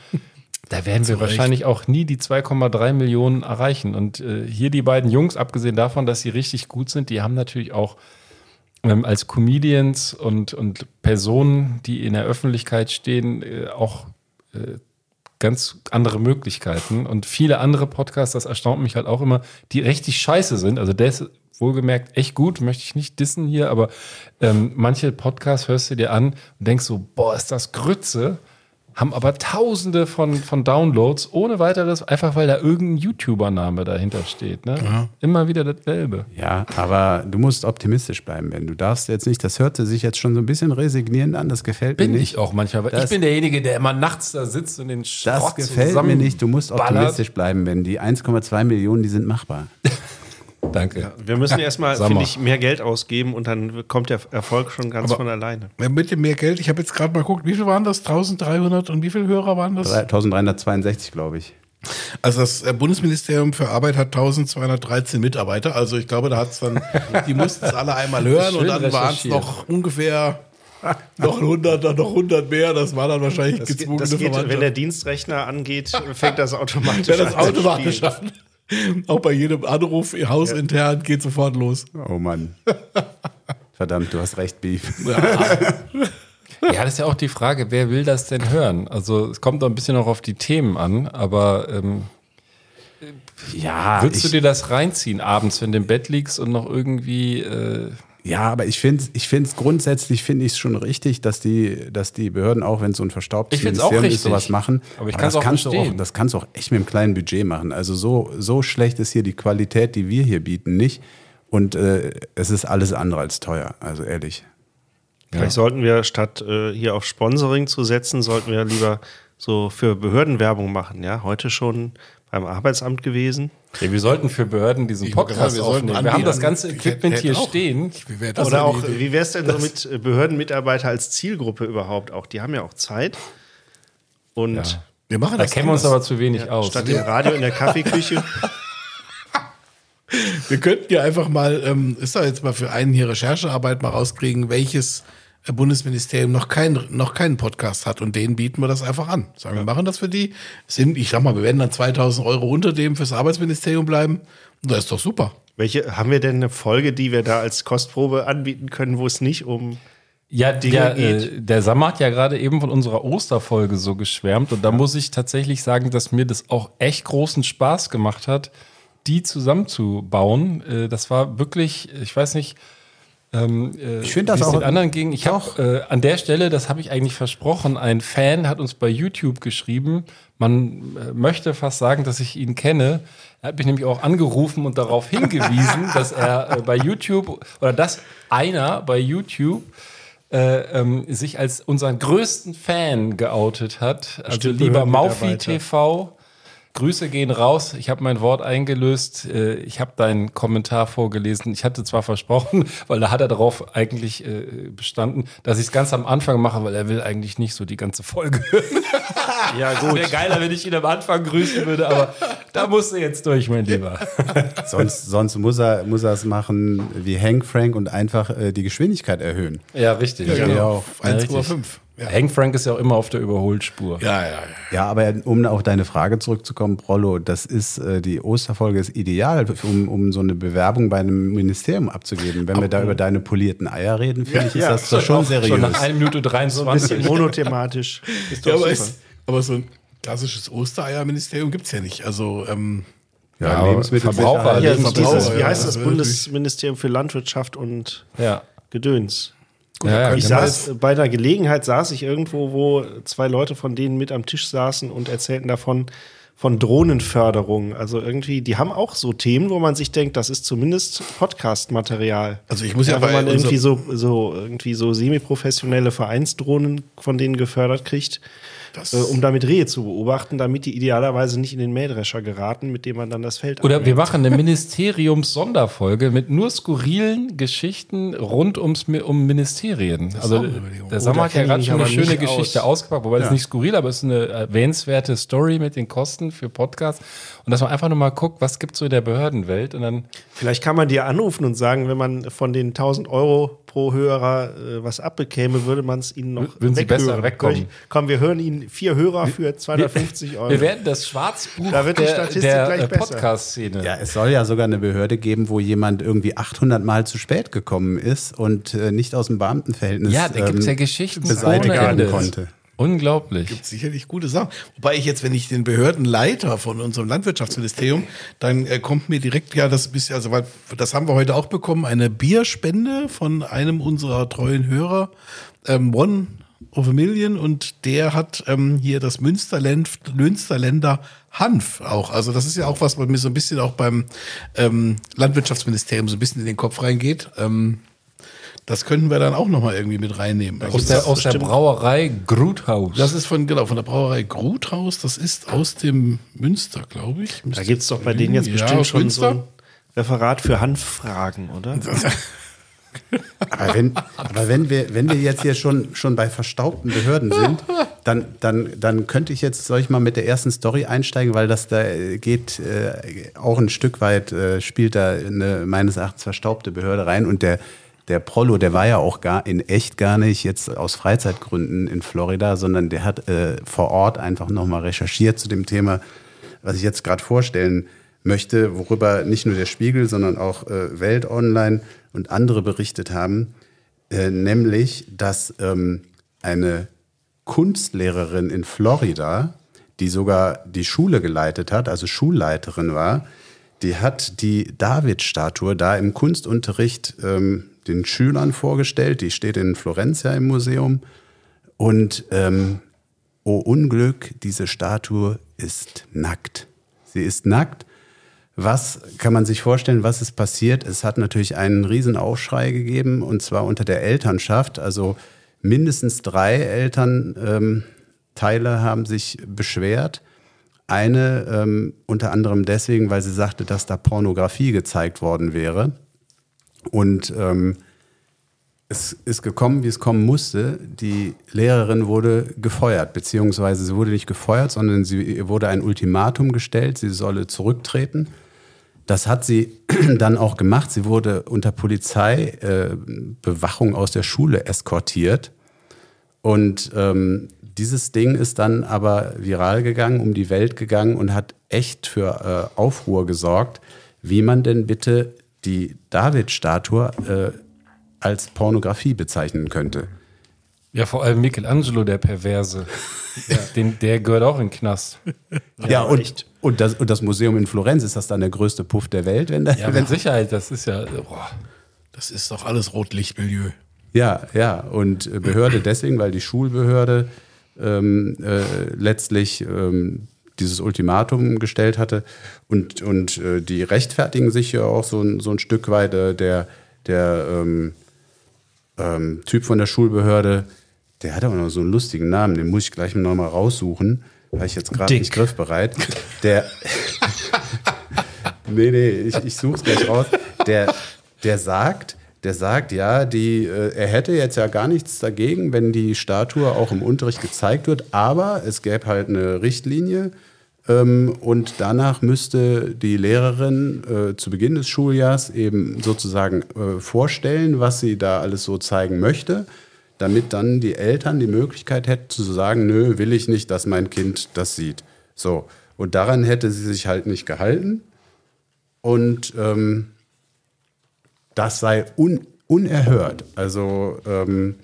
Da werden wir wahrscheinlich auch nie die 2,3 Millionen erreichen. Und äh, hier die beiden Jungs, abgesehen davon, dass sie richtig gut sind, die haben natürlich auch ähm, als Comedians und, und Personen, die in der Öffentlichkeit stehen, äh, auch äh, ganz andere Möglichkeiten. Und viele andere Podcasts, das erstaunt mich halt auch immer, die richtig scheiße sind. Also der ist wohlgemerkt echt gut, möchte ich nicht dissen hier, aber ähm, manche Podcasts hörst du dir an und denkst so, boah, ist das Grütze haben aber tausende von, von Downloads ohne weiteres, einfach weil da irgendein YouTuber-Name dahinter steht. Ne? Immer wieder dasselbe. Ja, aber du musst optimistisch bleiben, Ben. Du darfst jetzt nicht, das hörte sich jetzt schon so ein bisschen resignierend an, das gefällt Bin mir ich nicht. auch manchmal. weil Das- ich bin derjenige, der immer nachts da sitzt und den Schrott Das gefällt mir nicht. Du musst optimistisch bleiben, Ben. Die 1,2 Millionen, die sind machbar. Danke. Wir müssen erstmal, finde ich, mehr Geld ausgeben und dann kommt der Erfolg schon ganz Aber- von alleine. Ja, Mit dem mehr Geld, ich habe jetzt gerade mal geguckt, wie viel waren das? 1300 und wie viele Hörer waren das? 1362, glaube ich. Also das äh, Bundesministerium für Arbeit hat 1213 Mitarbeiter. Also ich glaube, da hat's dann, die mussten es alle einmal hören und dann waren es noch ungefähr noch 100, dann noch 100 mehr. Das war dann wahrscheinlich Das, geht, gezwungene das geht, wenn der Dienstrechner angeht, fängt das automatisch Wenn das an automatisch an. Auch bei jedem Anruf hausintern geht sofort los. Oh Mann. Verdammt, du hast recht, Beef. Ja, das ist ja auch die Frage, wer will das denn hören? Also es kommt doch ein bisschen auch auf die Themen an, aber ähm, Ja, würdest du dir das reinziehen abends, wenn du im Bett liegst und noch irgendwie äh, ja aber ich finde es ich find's grundsätzlich finde ich es schon richtig, dass die, dass die Behörden, auch wenn es so ein verstaubtes Ich find's auch Ministerium ist, richtig. sowas machen. Aber ich das kann's auch kannst du auch. Das kannst du auch echt mit einem kleinen Budget machen. Also so, so schlecht ist hier die Qualität, die wir hier bieten, nicht. Und äh, es ist alles andere als teuer, also ehrlich. Vielleicht sollten wir statt äh, hier auf Sponsoring zu setzen, sollten wir lieber so für Behörden Werbung machen. Ja, heute schon beim Arbeitsamt gewesen. Ja, wir sollten für Behörden diesen Podcast wir aufnehmen. Wir haben das anbieten. ganze Equipment hier auch- stehen. Wie wäre das Oder eine auch, Idee? wie wäre es denn so mit äh, Behördenmitarbeiter als Zielgruppe überhaupt auch? Die haben ja auch Zeit. Und Ja. Wir machen Da das kennen wir uns aber zu wenig aus. statt dem Radio in der Kaffeeküche. Wir könnten ja einfach mal, ähm, ist da jetzt mal für einen hier Recherchearbeit mal rauskriegen, welches Bundesministerium noch, kein, noch keinen Podcast hat und denen bieten wir das einfach an. Sagen wir machen das für die. Sind, ich sag mal, wir werden dann 2000 Euro unter dem fürs Arbeitsministerium bleiben. Und das ist doch super. Welche haben wir denn eine Folge, die wir da als Kostprobe anbieten können, wo es nicht um Ja, Dinge der, geht. äh, der Sam hat ja gerade eben von unserer Osterfolge so geschwärmt und da muss ich tatsächlich sagen, dass mir das auch echt großen Spaß gemacht hat, die zusammenzubauen. Äh, das war wirklich, ich weiß nicht, ähm, äh, Ich finde das auch- den anderen ging. Ich habe äh, an der Stelle, das habe ich eigentlich versprochen, ein Fan hat uns bei YouTube geschrieben. Man äh, möchte fast sagen, dass ich ihn kenne. Er hat mich nämlich auch angerufen und darauf hingewiesen, dass er äh, bei YouTube oder dass einer bei YouTube äh, ähm, sich als unseren größten Fan geoutet hat. Also Bestimmt lieber Maufi. TV. Grüße gehen raus. Ich habe mein Wort eingelöst. Äh, Ich habe deinen Kommentar vorgelesen. Ich hatte zwar versprochen, weil da hat er darauf eigentlich äh, bestanden, dass ich es ganz am Anfang mache, weil er will eigentlich nicht so die ganze Folge hören. Ja, gut. Wäre geiler, wenn ich ihn am Anfang grüßen würde, aber da musst du jetzt durch, mein Lieber. Sonst, sonst muss er muss er es machen wie Hank Frank und einfach äh, die Geschwindigkeit erhöhen. Ja, richtig. Ja, genau. Auf Ja, 1,5. Ja. Hank Frank ist ja auch immer auf der Überholspur. Ja, ja, ja. Ja, aber um auf deine Frage zurückzukommen, Prollo, das ist äh, die Osterfolge ist ideal, um, um so eine Bewerbung bei einem Ministerium abzugeben. Wenn wir da über deine polierten Eier reden, finde ich, ist ja, das doch schon seriös. Schon nach 1 Minute so ein 23. bisschen monothematisch. Ist ja doch aber, super. ist, aber so ein klassisches Ostereierministerium gibt's ja nicht. Also, ähm, ja, aber Lebensmittelsicherheit. Verbraucher- Hier, Verbraucher, ja, wie heißt das das ist Bundesministerium für Landwirtschaft und ja. Gedöns? Ja, ja, Ich genau. saß bei einer Gelegenheit saß ich irgendwo, wo zwei Leute von denen mit am Tisch saßen und erzählten davon von Drohnenförderung. Also irgendwie, die haben auch so Themen, wo man sich denkt, das ist zumindest Podcast-Material. Also ich muss ja wenn bei man irgendwie so, so irgendwie so semi-professionelle Vereinsdrohnen von denen gefördert kriegt, äh, um damit Rehe zu beobachten, damit die idealerweise nicht in den Mähdrescher geraten, mit dem man dann das Feld Oder wir abmäht. machen eine Ministeriums-Sonderfolge mit nur skurrilen Geschichten rund ums um Ministerien. Also eine Überlegung. der Oh, Sammer da hat ja gerade schon eine schöne Geschichte aus. ausgepackt, wobei das nicht skurril, aber es ist eine erwähnenswerte Story mit den Kosten für Podcasts. Und dass man einfach nur mal guckt, was gibt so in der Behördenwelt und dann Vielleicht kann man dir anrufen und sagen, wenn man von den 1000 Euro pro Hörer äh, was abbekäme, würde man es ihnen noch Würden sie besser weghören. wegkommen. Komm, wir hören Ihnen vier Hörer für 250 Euro. wir werden das Schwarzbuch Da wird die der, Statistik der gleich äh. Podcast-Szene. Ja, es soll ja sogar eine Behörde geben, wo jemand irgendwie 800 Mal zu spät gekommen ist und äh, nicht aus dem Beamtenverhältnis Ja, da gibt es ja ähm, Geschichten beseitigt werden konnte. Unglaublich. sicherlich gute Sachen. Wobei ich jetzt, wenn ich den Behördenleiter von unserem Landwirtschaftsministerium, dann äh, kommt mir direkt ja das bisschen, also weil das haben wir heute auch bekommen, eine Bierspende von einem unserer treuen Hörer, ähm, One of a Million, und der hat ähm, hier das Münsterland, Münsterländer Hanf auch. Also das ist ja auch was, was mir so ein bisschen auch beim ähm, Landwirtschaftsministerium so ein bisschen in den Kopf reingeht. Ähm, das könnten wir dann auch nochmal irgendwie mit reinnehmen. Also Aus der, aus der Brauerei Gruthaus. das ist von, genau, von der Brauerei Gruthaus. Das ist aus dem Münster, glaube ich. da gibt es doch bei denen jetzt Ja, bestimmt schon Münster. so ein Referat für Hanffragen, oder? Aber wenn, aber wenn wir, wenn wir jetzt hier schon, schon bei verstaubten Behörden sind, dann, dann, dann könnte ich jetzt, soll ich mal mit der ersten Story einsteigen, weil das da geht äh, auch ein Stück weit, äh, spielt da eine meines Erachtens verstaubte Behörde rein und der, der Prollo, der war ja auch gar in echt gar nicht jetzt aus Freizeitgründen in Florida, sondern der hat äh, vor Ort einfach nochmal recherchiert zu dem Thema, was ich jetzt gerade vorstellen möchte, worüber nicht nur der Spiegel, sondern auch äh, Welt Online und andere berichtet haben, äh, nämlich, dass ähm, eine Kunstlehrerin in Florida, die sogar die Schule geleitet hat, also Schulleiterin war, die hat die David-Statue da im Kunstunterricht ähm, den Schülern vorgestellt. Die steht in Florenz ja im Museum. Und ähm, oh Unglück, diese Statue ist nackt. Sie ist nackt. Was kann man sich vorstellen, was ist passiert? Es hat natürlich einen riesen Aufschrei gegeben und zwar unter der Elternschaft. Also mindestens drei Elternteile ähm, haben sich beschwert. Eine ähm, unter anderem deswegen, weil sie sagte, dass da Pornografie gezeigt worden wäre. Und ähm, es ist gekommen, wie es kommen musste. Die Lehrerin wurde gefeuert, beziehungsweise sie wurde nicht gefeuert, sondern sie wurde ein Ultimatum gestellt, sie solle zurücktreten. Das hat sie dann auch gemacht. Sie wurde unter Polizeibewachung äh, aus der Schule eskortiert. Und ähm, dieses Ding ist dann aber viral gegangen, um die Welt gegangen und hat echt für äh, Aufruhr gesorgt, wie man denn bitte die David-Statue äh, als Pornografie bezeichnen könnte. Ja, vor allem Michelangelo, der Perverse. ja. Den, der gehört auch in den Knast. Ja, ja und, und, das, und das Museum in Florenz, ist das dann der größte Puff der Welt? Wenn da, ja, mit Sicherheit, das ist ja. Boah. Das ist doch alles Rotlichtmilieu. Ja, ja. Und Behörde deswegen, weil die Schulbehörde ähm, äh, letztlich ähm, dieses Ultimatum gestellt hatte. Und, und äh, die rechtfertigen sich ja auch so, ein, so ein Stück weit. Äh, der der ähm, ähm, Typ von der Schulbehörde, der hat auch noch so einen lustigen Namen, den muss ich gleich noch mal raussuchen, weil ich jetzt gerade nicht griffbereit. Der. nee, nee, ich, ich suche es gleich raus. Der, der sagt, der sagt, ja, die, äh, er hätte jetzt ja gar nichts dagegen, wenn die Statue auch im Unterricht gezeigt wird, aber es gäbe halt eine Richtlinie ähm, und danach müsste die Lehrerin äh, zu Beginn des Schuljahrs eben sozusagen äh, vorstellen, was sie da alles so zeigen möchte, damit dann die Eltern die Möglichkeit hätten zu sagen, nö, will ich nicht, dass mein Kind das sieht. So. Und daran hätte sie sich halt nicht gehalten. Und ähm, das sei un unerhört. Also ähm,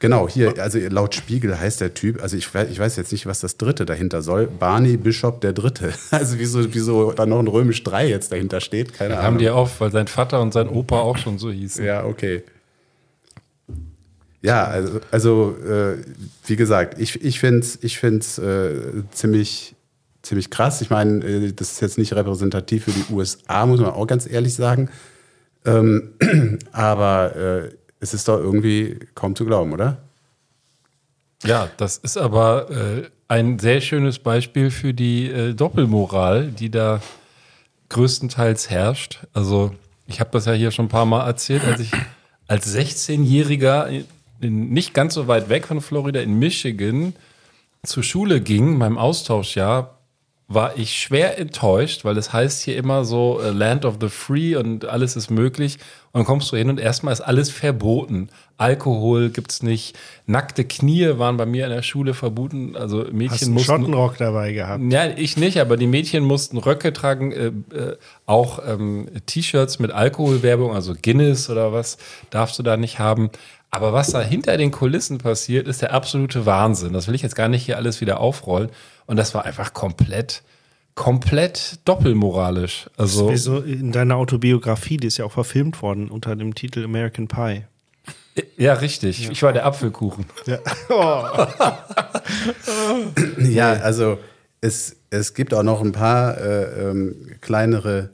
Genau, hier, also laut Spiegel heißt der Typ, also ich, ich weiß jetzt nicht, was das dritte dahinter soll. Barney Bishop der Dritte. Also wieso, wieso da noch ein römisch 3 jetzt dahinter steht, keine ja, Ahnung. Haben die auch, weil sein Vater und sein Opa auch schon so hießen. Ja, okay. Ja, also, also äh, wie gesagt, ich, ich finde es ich find's, äh, ziemlich, ziemlich krass. Ich meine, äh, das ist jetzt nicht repräsentativ für die USA, muss man auch ganz ehrlich sagen. Ähm, aber äh, es ist doch irgendwie kaum zu glauben, oder? Ja, das ist aber äh, ein sehr schönes Beispiel für die äh, Doppelmoral, die da größtenteils herrscht. Also ich habe das ja hier schon ein paar Mal erzählt, als ich als 16-Jähriger nicht ganz so weit weg von Florida in Michigan zur Schule ging, meinem Austauschjahr, war ich schwer enttäuscht, weil es heißt hier immer so uh, Land of the Free und alles ist möglich. Und dann kommst du hin und erstmal ist alles verboten. Alkohol gibt's nicht. Nackte Knie waren bei mir in der Schule verboten. Also Mädchen Hast einen mussten. Schottenrock dabei gehabt. Ja, ich nicht, aber die Mädchen mussten Röcke tragen, äh, äh, auch ähm, T-Shirts mit Alkoholwerbung, also Guinness oder was darfst du da nicht haben. Aber was da hinter den Kulissen passiert, ist der absolute Wahnsinn. Das will ich jetzt gar nicht hier alles wieder aufrollen. Und das war einfach komplett, komplett doppelmoralisch. Also Das ist wie so in deiner Autobiografie, die ist ja auch verfilmt worden unter dem Titel American Pie. ja, richtig. Ich war der Apfelkuchen. Ja. Oh. Ja, also es, es gibt auch noch ein paar äh, ähm, kleinere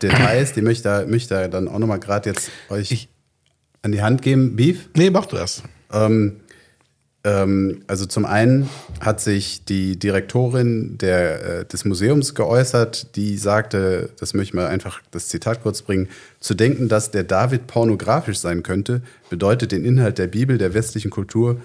Details, die möchte, möchte dann auch noch mal gerade jetzt euch an die Hand geben. Beef? Nee, mach du erst. Ähm, ähm, also zum einen hat sich die Direktorin der, äh, des Museums geäußert, die sagte, das möchte ich mal einfach das Zitat kurz bringen, zu denken, dass der David pornografisch sein könnte, bedeutet den Inhalt der Bibel, der westlichen Kultur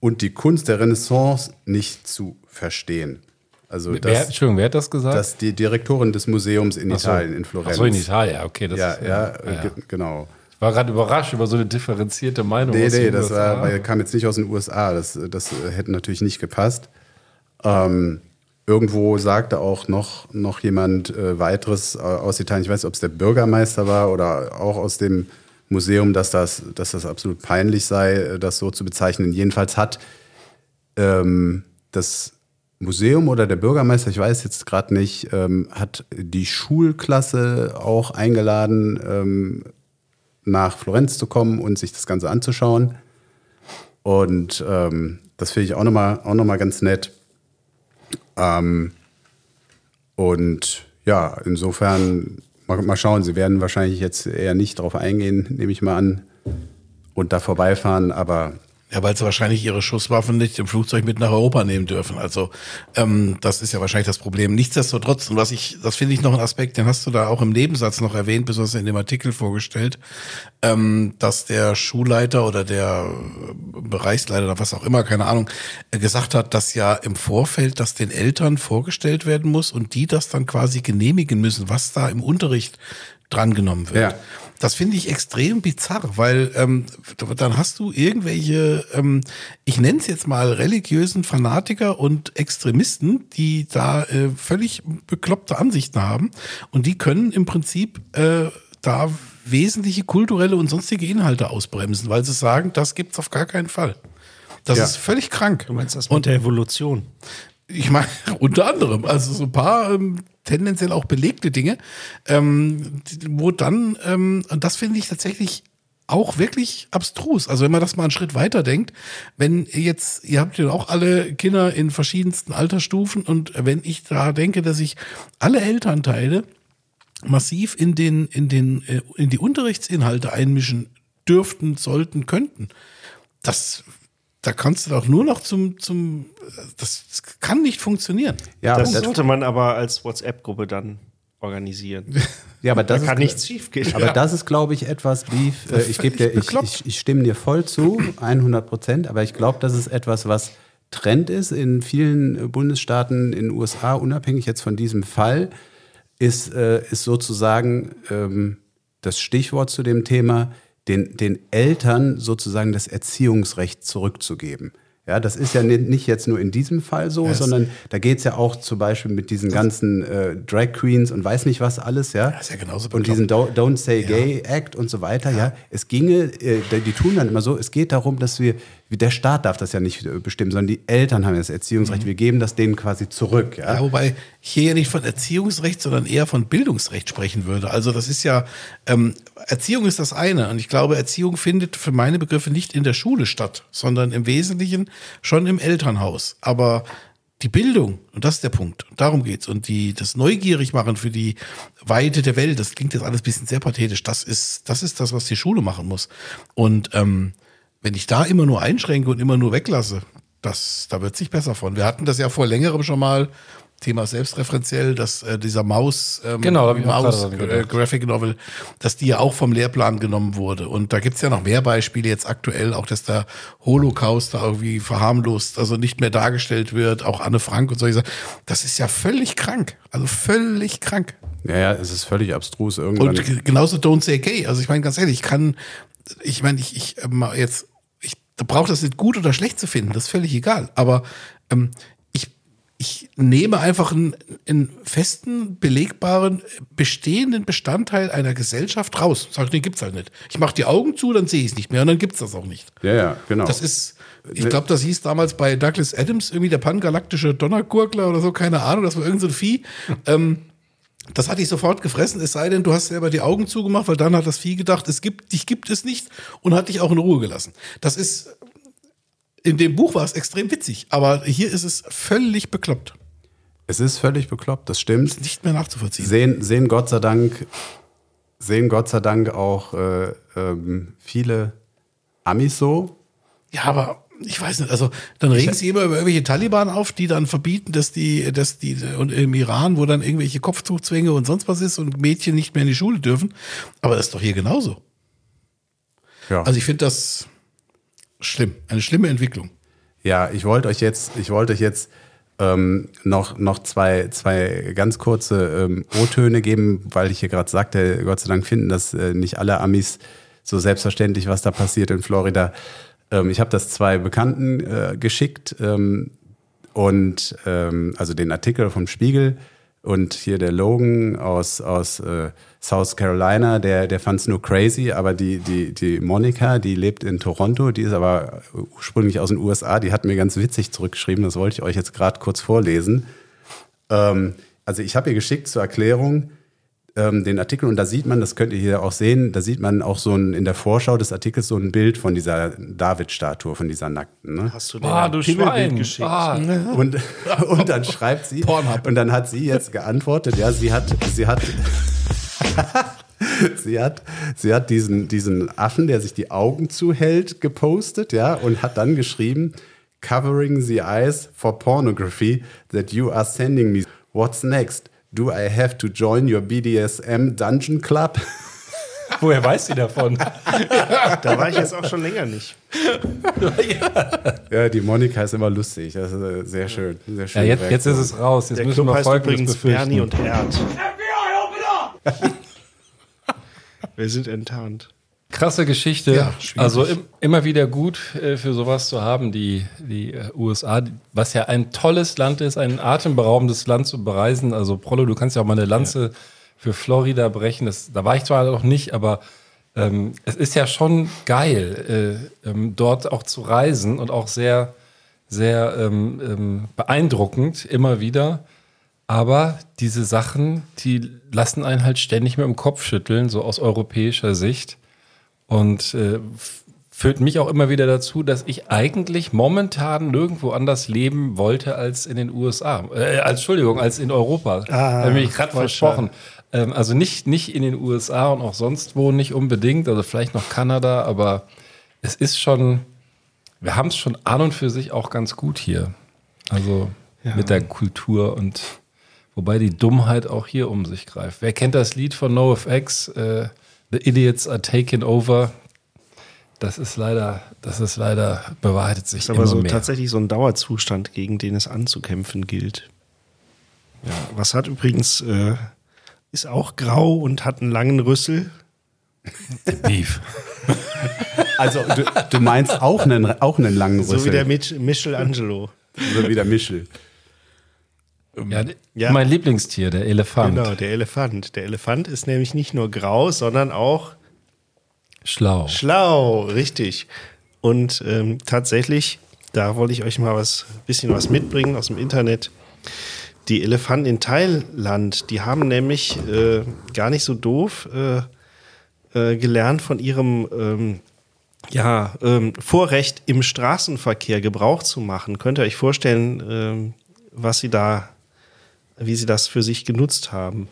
und die Kunst der Renaissance nicht zu verstehen. Also wer, das, Entschuldigung, wer hat das gesagt? das die Direktorin des Museums in so. Italien, in Florenz. Ach so, in Italien, ja, okay. Das Ja, ist, ja, äh, ge- genau. Ich war gerade überrascht über so eine differenzierte Meinung. Nee, aus nee, das war, weil, kam jetzt nicht aus den USA. Das, das hätte natürlich nicht gepasst. Ähm, irgendwo sagte auch noch, noch jemand äh, weiteres äh, aus Italien, ich weiß nicht, ob es der Bürgermeister war oder auch aus dem Museum, dass das, dass das absolut peinlich sei, äh, das so zu bezeichnen. Jedenfalls hat ähm, das Museum oder der Bürgermeister, ich weiß jetzt gerade nicht, ähm, hat die Schulklasse auch eingeladen, ähm, nach Florenz zu kommen und sich das Ganze anzuschauen. Und ähm, das finde ich auch nochmal noch ganz nett. Ähm, und ja, insofern mal, mal schauen. Sie werden wahrscheinlich jetzt eher nicht drauf eingehen, nehme ich mal an, und da vorbeifahren. Aber Ja, weil sie wahrscheinlich ihre Schusswaffen nicht im Flugzeug mit nach Europa nehmen dürfen. Also ähm, das ist ja wahrscheinlich das Problem. Nichtsdestotrotz, und was ich, das finde ich noch ein Aspekt, den hast du da auch im Nebensatz noch erwähnt, besonders in dem Artikel vorgestellt, ähm, dass der Schulleiter oder der Bereichsleiter oder was auch immer, keine Ahnung, äh, gesagt hat, dass ja im Vorfeld das den Eltern vorgestellt werden muss und die das dann quasi genehmigen müssen, was da im Unterricht drangenommen wird. Ja. Das finde ich extrem bizarr, weil ähm, dann hast du irgendwelche, ähm, ich nenne es jetzt mal religiösen Fanatiker und Extremisten, die da äh, völlig bekloppte Ansichten haben und die können im Prinzip äh, da wesentliche kulturelle und sonstige Inhalte ausbremsen, weil sie sagen, das gibt's auf gar keinen Fall. Das Ja. ist völlig krank. Du meinst das mit der Evolution? Ich meine, unter anderem, also so ein paar ähm, tendenziell auch belegte Dinge, ähm, wo dann, ähm, und das finde ich tatsächlich auch wirklich abstrus. Also wenn man das mal einen Schritt weiter denkt, wenn jetzt, ihr habt ja auch alle Kinder in verschiedensten Altersstufen und wenn ich da denke, dass ich alle Elternteile massiv in den, in den, äh, in die Unterrichtsinhalte einmischen dürften, sollten, könnten, das, da kannst du doch nur noch zum, zum, das kann nicht funktionieren. ja, das das, sollte man aber als WhatsApp-Gruppe dann organisieren. ja, aber Da das kann ist, nichts schiefgehen. Aber das ist, glaube ich, etwas, Beef. Äh, ich, geb dir, ich, ich, ich stimme dir voll zu, 100 Prozent. Aber ich glaube, das ist etwas, was Trend ist in vielen äh, Bundesstaaten in den USA, unabhängig jetzt von diesem Fall, ist, äh, ist sozusagen ähm, das Stichwort zu dem Thema, den, den Eltern sozusagen das Erziehungsrecht zurückzugeben. Ja, das ist ja ni- nicht jetzt nur in diesem Fall so, es- sondern da geht es ja auch zum Beispiel mit diesen ganzen äh, Drag Queens und weiß nicht was alles, ja. ist ja genauso Und diesen Do Don't Say Gay Act und so weiter, ja. Es ginge, äh, die tun dann immer so, es geht darum, dass wir, der Staat darf das ja nicht äh, bestimmen, sondern die Eltern haben das Erziehungsrecht. Wir geben das denen quasi zurück, ja. Ja, wobei ich hier ja nicht von Erziehungsrecht, sondern eher von Bildungsrecht sprechen würde. Also das ist ja, ähm, Erziehung ist das eine. Und ich glaube, Erziehung findet für meine Begriffe nicht in der Schule statt, sondern im Wesentlichen schon im Elternhaus. Aber die Bildung, und das ist der Punkt, darum geht's. Und die, das neugierig machen für die Weite der Welt, das klingt jetzt alles ein bisschen sehr pathetisch, das ist, das ist das, was die Schule machen muss. Und ähm, wenn ich da immer nur einschränke und immer nur weglasse, das, da wird sich besser von. Wir hatten das ja vor längerem schon mal, Thema selbstreferenziell, dass äh, dieser Maus, ähm, Genau, Maus äh. Graphic Novel, dass die ja auch vom Lehrplan genommen wurde. Und da gibt's ja noch mehr Beispiele jetzt aktuell, auch dass der Holocaust da irgendwie verharmlost, also nicht mehr dargestellt wird, auch Anne Frank und solche Sachen. Das ist ja völlig krank. Also völlig krank. Ja, ja, es ist völlig abstrus irgendwann. Und ge- genauso Don't Say Gay. Also ich meine, ganz ehrlich, ich kann, ich meine, ich, ich ähm, jetzt, ich da brauche das nicht gut oder schlecht zu finden, das ist völlig egal. Aber ähm, ich, ich nehme einfach einen, einen festen, belegbaren, bestehenden Bestandteil einer Gesellschaft raus. Sag, den gibt's halt nicht. Ich mache die Augen zu, dann sehe ich es nicht mehr und dann gibt's das auch nicht. ja, ja, genau. Das ist, ich glaube, das hieß damals bei Douglas Adams irgendwie der pangalaktische Donnergurgler oder so, keine Ahnung, das war irgend so ein Vieh. Ähm, das hatte ich sofort gefressen, es sei denn, du hast selber die Augen zugemacht, weil dann hat das Vieh gedacht, es gibt, dich gibt es nicht und hat dich auch in Ruhe gelassen. Das ist, in dem Buch war es extrem witzig, aber hier ist es völlig bekloppt. es ist völlig bekloppt, das stimmt. Nicht mehr nachzuvollziehen. Sehen, sehen Gott sei Dank, sehen Gott sei Dank auch äh, ähm, viele Amis so. Ja, aber ich weiß nicht, also dann regen sie immer über irgendwelche Taliban auf, die dann verbieten, dass die, dass die, und im Iran, wo dann irgendwelche Kopftuchzwänge und sonst was ist und Mädchen nicht mehr in die Schule dürfen. Aber das ist doch hier genauso. Ja. Also ich finde das schlimm, eine schlimme Entwicklung. Ja, ich wollte euch jetzt, ich wollte euch jetzt ähm, noch, noch zwei, zwei ganz kurze ähm, O-Töne geben, weil ich hier gerade sagte, Gott sei Dank finden das äh, nicht alle Amis so selbstverständlich, was da passiert in Florida. Ähm, ich habe das zwei Bekannten äh, geschickt ähm, und ähm, also den Artikel vom Spiegel und hier der Logan aus, aus äh, South Carolina, der, der fand es nur crazy, aber die, die, die Monika, die lebt in Toronto, die ist aber ursprünglich aus den USA, die hat mir ganz witzig zurückgeschrieben, das wollte ich euch jetzt gerade kurz vorlesen. Ähm, also ich habe ihr geschickt zur Erklärung, ähm, den Artikel und da sieht man, das könnt ihr hier auch sehen, da sieht man auch so ein, in der Vorschau des Artikels so ein Bild von dieser David-Statue, von dieser nackten. Ne? Hast du den Ah, du Schwein. geschickt? Ah, Und, und dann schreibt sie, Pornhub. und dann hat sie jetzt geantwortet, ja, sie hat, sie hat, sie hat, sie hat diesen, diesen Affen, der sich die Augen zuhält, gepostet, ja, und hat dann geschrieben, covering the eyes for pornography that you are sending me. What's next? Do I have to join your BDSM Dungeon Club? woher weiß sie davon? Da war ich jetzt auch schon länger nicht. Ja, die Monika ist immer lustig. Das ist äh, sehr schön. Sehr schön Ja, jetzt, jetzt ist es raus. Jetzt Der müssen Club wir heißt Folgendes übrigens befürchten. Bernie und Erd. Wir sind enttarnt. Krasse Geschichte. Ja, also im, immer wieder gut äh, für sowas zu haben, die, die äh, USA, was ja ein tolles Land ist, ein atemberaubendes Land zu bereisen. Also Prollo, du kannst ja auch mal eine Lanze für Florida brechen. Das, da war ich zwar noch nicht, aber ähm, es ist ja schon geil, äh, ähm, dort auch zu reisen und auch sehr, sehr ähm, ähm, beeindruckend immer wieder. Aber diese Sachen, die lassen einen halt ständig mit dem Kopf schütteln, so aus europäischer Sicht. Und äh, führt mich auch immer wieder dazu, dass ich eigentlich momentan nirgendwo anders leben wollte als in den USA. Äh, als, Entschuldigung, als in Europa. Ah, da habe ich gerade versprochen. Ähm, also nicht, nicht in den USA und auch sonst wo nicht unbedingt, also vielleicht noch Kanada, aber es ist schon, wir haben es schon an und für sich auch ganz gut hier. Also mit der Kultur und wobei die Dummheit auch hier um sich greift. Wer kennt das Lied von NoFX? Äh, The Idiots are taken over. Das ist leider, das ist leider bewahrheitet sich ist aber so mehr. tatsächlich so ein Dauerzustand, gegen den es anzukämpfen gilt. Ja, was hat übrigens, äh, ist auch grau und hat einen langen Rüssel. Beef. Also, du, du meinst auch einen, auch einen langen Rüssel. So wie der Mich Michelangelo. so wie der Michel. Ja, Ja. Mein Lieblingstier, der Elefant. Genau, der Elefant. Der Elefant ist nämlich nicht nur grau, sondern auch Schlau. schlau, richtig. Und ähm, tatsächlich, da wollte ich euch mal was, bisschen was mitbringen aus dem Internet. Die Elefanten in Thailand, die haben nämlich äh, gar nicht so doof äh, äh, gelernt von ihrem ähm, ja, ähm, Vorrecht im Straßenverkehr Gebrauch zu machen. Könnt ihr euch vorstellen, ähm, was sie da, wie sie das für sich genutzt haben?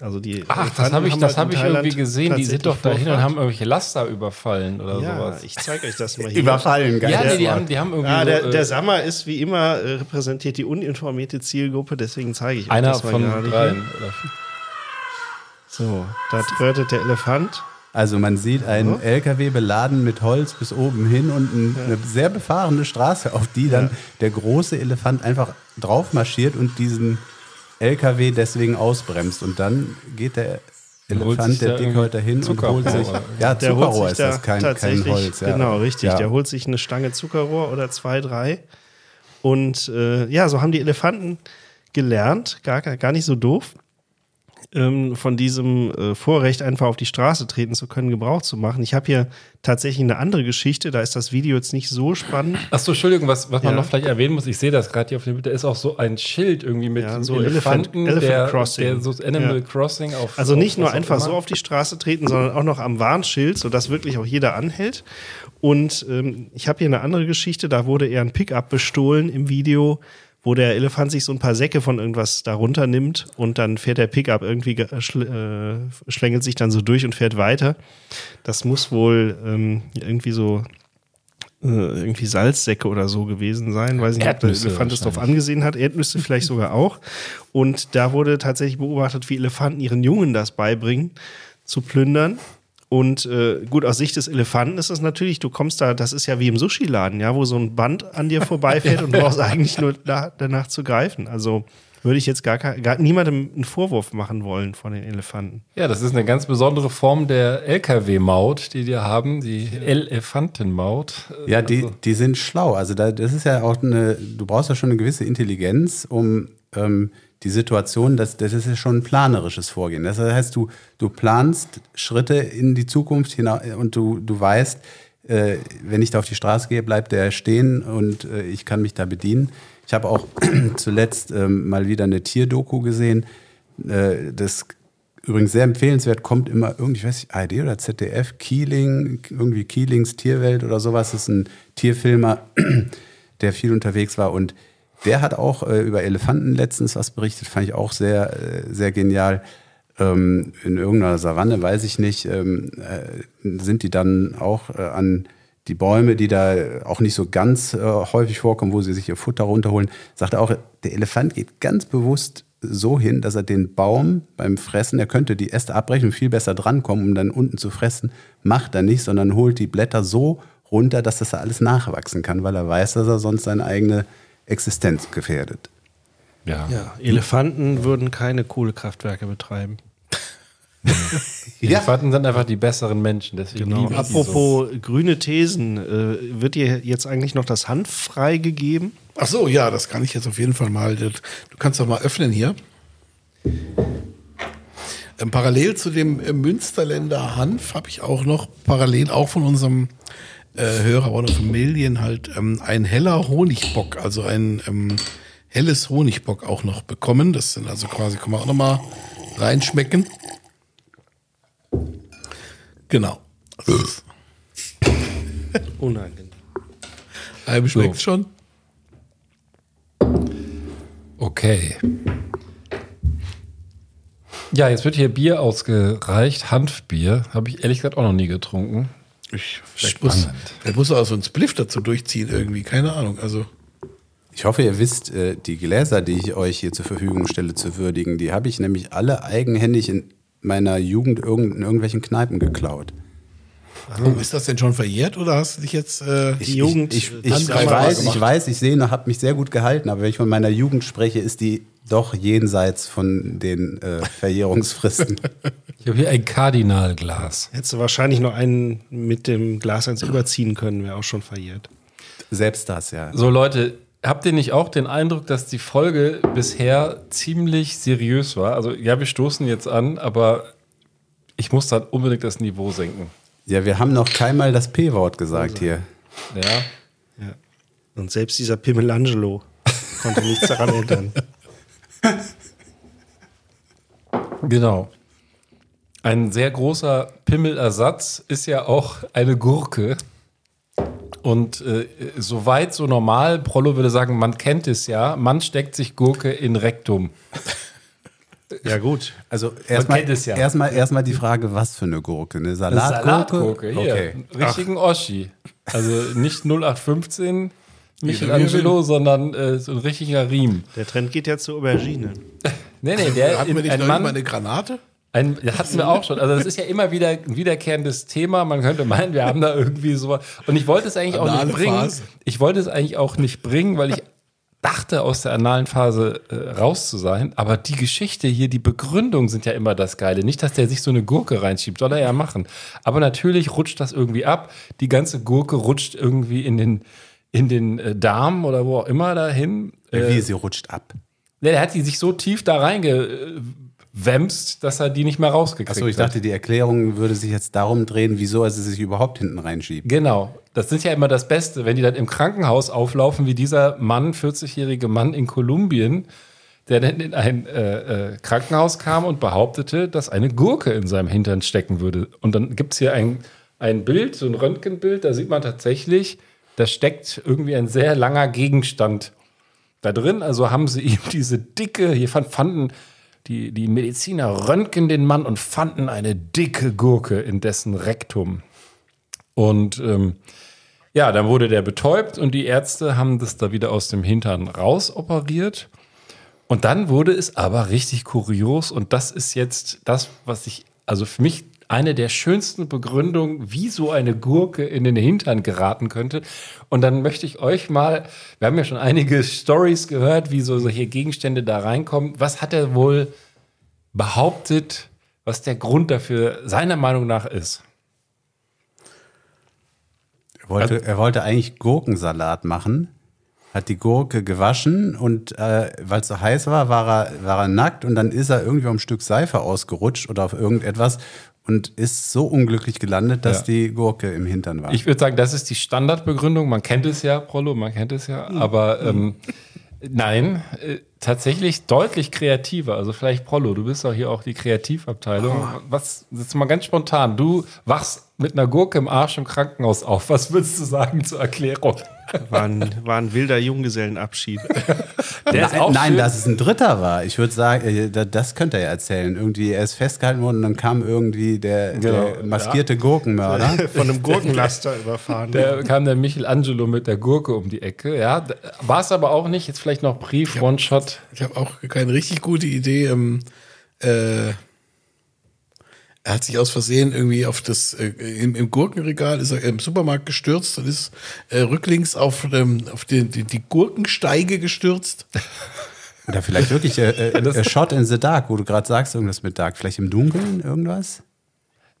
Also die Ach, das habe ich, das halt hab ich irgendwie gesehen. Die sind doch dahin und haben irgendwelche Laster überfallen oder Ja, sowas. ich zeige euch das mal hier. Überfallen, geil. Ja, nee, die haben, die haben irgendwie. Ah, der, so, äh, der Sammer ist wie immer äh, repräsentiert die uninformierte Zielgruppe, deswegen zeige ich euch einer das mal von gerade dreien. So, da trötet der Elefant. Also man sieht einen LKW beladen mit Holz bis oben hin und ein, eine sehr befahrene Straße, auf die dann der große Elefant einfach drauf marschiert und diesen LKW deswegen ausbremst. Und dann geht der Elefant, der Dickhäuter hin und holt sich. Zuckerrohr. Ja, Der Zuckerrohr ist da das, kein, kein tatsächlich, Holz. Ja. genau, richtig. Ja. Der holt sich eine Stange Zuckerrohr oder zwei, drei. Und äh, ja, so haben die Elefanten gelernt, gar, gar nicht so doof, ähm, von diesem äh, Vorrecht einfach auf die Straße treten zu können, Gebrauch zu machen. Ich habe hier tatsächlich eine andere Geschichte, da ist das Video jetzt nicht so spannend. Achso, Entschuldigung, was, was man Ja. noch vielleicht erwähnen muss, ich sehe das gerade hier auf dem Bild, da ist auch so ein Schild irgendwie mit Ja, einem so Elefanten, Elephant- Elephant der, Crossing. der so Animal Ja. Crossing auf. Also nicht auf nur einfach so auf die Straße treten, sondern auch noch am Warnschild, sodass wirklich auch jeder anhält. Und ähm, ich habe hier eine andere Geschichte, da wurde eher ein Pickup bestohlen im Video, wo der Elefant sich so ein paar Säcke von irgendwas darunter nimmt und dann fährt der Pickup irgendwie, ge- äh, äh, schlängelt sich dann so durch und fährt weiter. Das muss wohl ähm, irgendwie so äh, irgendwie Salzsäcke oder so gewesen sein. Weiß nicht, ob der Erdnüsse Elefant es drauf angesehen hat. Erdnüsse vielleicht sogar auch. Und da wurde tatsächlich beobachtet, wie Elefanten ihren Jungen das beibringen, zu plündern. Und äh, gut, aus Sicht des Elefanten ist es natürlich, du kommst da, das ist ja wie im Sushi-Laden, ja, wo so ein Band an dir vorbeifährt und du brauchst eigentlich nur da, danach zu greifen. Also würde ich jetzt gar, kein- gar niemandem einen Vorwurf machen wollen von den Elefanten. Ja, das ist eine ganz besondere Form der LKW-Maut, die wir haben, die Elefantenmaut. Ja, die, Also, die sind schlau. Also da, das ist ja auch eine, du brauchst ja schon eine gewisse Intelligenz, um ähm, die Situation, das, das ist ja schon ein planerisches Vorgehen. Das heißt, du, du planst Schritte in die Zukunft hinaus und du, du weißt, äh, wenn ich da auf die Straße gehe, bleibt der stehen und äh, ich kann mich da bedienen. Ich habe auch zuletzt ähm, mal wieder eine Tierdoku gesehen. Äh, das übrigens sehr empfehlenswert, kommt immer irgendwie, ich weiß nicht, ARD oder ZDF, Keeling, irgendwie Keelings Tierwelt oder sowas, das ist ein Tierfilmer, der viel unterwegs war und der hat auch äh, über Elefanten letztens was berichtet, fand ich auch sehr, äh, sehr genial. Ähm, in irgendeiner Savanne, weiß ich nicht, ähm, äh, sind die dann auch äh, an die Bäume, die da auch nicht so ganz äh, häufig vorkommen, wo sie sich ihr Futter runterholen, sagt er auch, der Elefant geht ganz bewusst so hin, dass er den Baum beim Fressen, er könnte die Äste abbrechen und viel besser drankommen, um dann unten zu fressen, macht er nicht, sondern holt die Blätter so runter, dass das alles nachwachsen kann, weil er weiß, dass er sonst seine eigene Existenz gefährdet. Ja. Ja, Elefanten würden keine Kohlekraftwerke betreiben. Elefanten sind einfach die besseren Menschen. Deswegen Genau. die so. Apropos grüne Thesen, äh, wird dir jetzt eigentlich noch das Hanf freigegeben? Ach so, ja, das kann ich jetzt auf jeden Fall mal. Du kannst doch mal öffnen hier. Ähm, parallel zu dem äh, Münsterländer Hanf habe ich auch noch parallel auch von unserem äh, Hörer a Million halt ähm, ein heller Honigbock, also ein ähm, helles Honigbock auch noch bekommen. Das sind also quasi, kann man auch noch mal reinschmecken. Genau. Unangenehm. halb schmeckt So. schon. Okay. Ja, jetzt wird hier Bier ausgereicht. Hanfbier. Habe ich ehrlich gesagt auch noch nie getrunken. Ich, vielleicht, muss, vielleicht muss er auch so einen Spliff dazu durchziehen irgendwie, keine Ahnung. Also Ich hoffe, ihr wisst, äh, die Gläser, die ich euch hier zur Verfügung stelle, zu würdigen, die habe ich nämlich alle eigenhändig in meiner Jugend in irgendwelchen Kneipen geklaut. Oh, ist das denn schon verjährt oder hast du dich jetzt äh, Die Jugend, Ich, ich, ich, weiß, ich weiß, ich sehe noch, habe mich sehr gut gehalten, aber wenn ich von meiner Jugend spreche, ist die doch jenseits von den äh, Verjährungsfristen. Ich habe hier ein Kardinalglas. Hättest du wahrscheinlich noch einen mit dem Glas eins überziehen können, wäre auch schon verjährt. Selbst das, ja. So, Leute, habt ihr nicht auch den Eindruck, dass die Folge bisher ziemlich seriös war? Also, ja, wir stoßen jetzt an, aber ich muss dann unbedingt das Niveau senken. Ja, wir haben noch keinmal das P-Wort gesagt hier. Ja. Ja. Und selbst dieser Pimmelangelo konnte nichts daran ändern. Genau. Ein sehr großer Pimmelersatz ist ja auch eine Gurke. Und äh, soweit so normal, Prollo würde sagen, man kennt es ja, man steckt sich Gurke in Rektum. Ja, gut. Also erstmal ja. erstmal erstmal die Frage, was für eine Gurke? Eine Salatgurke? hier. Okay. einen Richtigen Oschi. Also nicht 0815 Michelangelo, sondern äh, so ein richtiger Riem. Der Trend geht ja zur Aubergine. Nee, nee, der hatten wir nicht ein Mann, mal eine Granate? Ein, das hatten wir auch schon. Also das ist ja immer wieder ein wiederkehrendes Thema. Man könnte meinen, wir haben da irgendwie so. Und ich wollte es eigentlich auch nicht bringen. Phase. Ich wollte es eigentlich auch nicht bringen, weil ich dachte, aus der analen Phase äh, raus zu sein. Aber die Geschichte hier, die Begründung sind ja immer das Geile. Nicht, dass der sich so eine Gurke reinschiebt, soll er ja machen. Aber natürlich rutscht das irgendwie ab. Die ganze Gurke rutscht irgendwie in den, in den äh, Darm oder wo auch immer dahin. Äh, Wie sie rutscht ab. Nee, der hat die sich so tief da reingewämst, dass er die nicht mehr rausgekriegt Achso, ich hat. dachte, die Erklärung würde sich jetzt darum drehen, wieso er sie sich überhaupt hinten reinschiebt. Genau. Das ist ja immer das Beste, wenn die dann im Krankenhaus auflaufen, wie dieser Mann, 40-jährige Mann in Kolumbien, der dann in ein äh, äh, Krankenhaus kam und behauptete, dass eine Gurke in seinem Hintern stecken würde. Und dann gibt es hier ein, ein Bild, so ein Röntgenbild, da sieht man tatsächlich, da steckt irgendwie ein sehr langer Gegenstand da drin. Also haben sie ihm diese dicke, hier fand, fanden die, die Mediziner röntgen den Mann und fanden eine dicke Gurke in dessen Rektum. Und ähm, ja, dann wurde der betäubt und die Ärzte haben das da wieder aus dem Hintern rausoperiert. Und dann wurde es aber richtig kurios und das ist jetzt das, was ich, also für mich eine der schönsten Begründungen, wie so eine Gurke in den Hintern geraten könnte. Und dann möchte ich euch mal, wir haben ja schon einige Stories gehört, wie so solche Gegenstände da reinkommen. Was hat er wohl behauptet, was der Grund dafür seiner Meinung nach ist? Er wollte, er wollte eigentlich Gurkensalat machen, hat die Gurke gewaschen und äh, weil es so heiß war, war er, war er nackt und dann ist er irgendwie auf ein Stück Seife ausgerutscht oder auf irgendetwas und ist so unglücklich gelandet, dass Ja. die Gurke im Hintern war. Ich würde sagen, das ist die Standardbegründung. Man kennt es ja, Prollo, man kennt es ja. Aber ähm, Nein, äh, tatsächlich deutlich kreativer. Also vielleicht Prollo, du bist doch hier auch die Kreativabteilung. Was, jetzt mal ganz spontan, du wachst mit einer Gurke im Arsch im Krankenhaus auf. Was würdest du sagen zur Erklärung? War ein, war ein wilder Junggesellenabschied. Der ist nein, auch nein dass es ein Dritter war. Ich würde sagen, äh, da- das könnte er ja erzählen. Irgendwie, er ist festgehalten worden und dann kam irgendwie der, Genau, der maskierte Gurkenmörder. Von einem Gurkenlaster überfahren. Der kam der Michelangelo mit der Gurke um die Ecke. Ja, war es aber auch nicht. Jetzt vielleicht noch Brief, One-Shot. Ich habe auch keine richtig gute Idee. Ähm, äh, er hat sich aus Versehen irgendwie auf das äh, im, im Gurkenregal ist er im Supermarkt gestürzt und ist äh, rücklings auf, ähm, auf die, die, die Gurkensteige gestürzt. Oder vielleicht wirklich äh, äh, A Shot in the Dark, wo du gerade sagst, irgendwas mit Dark. Vielleicht im Dunkeln irgendwas?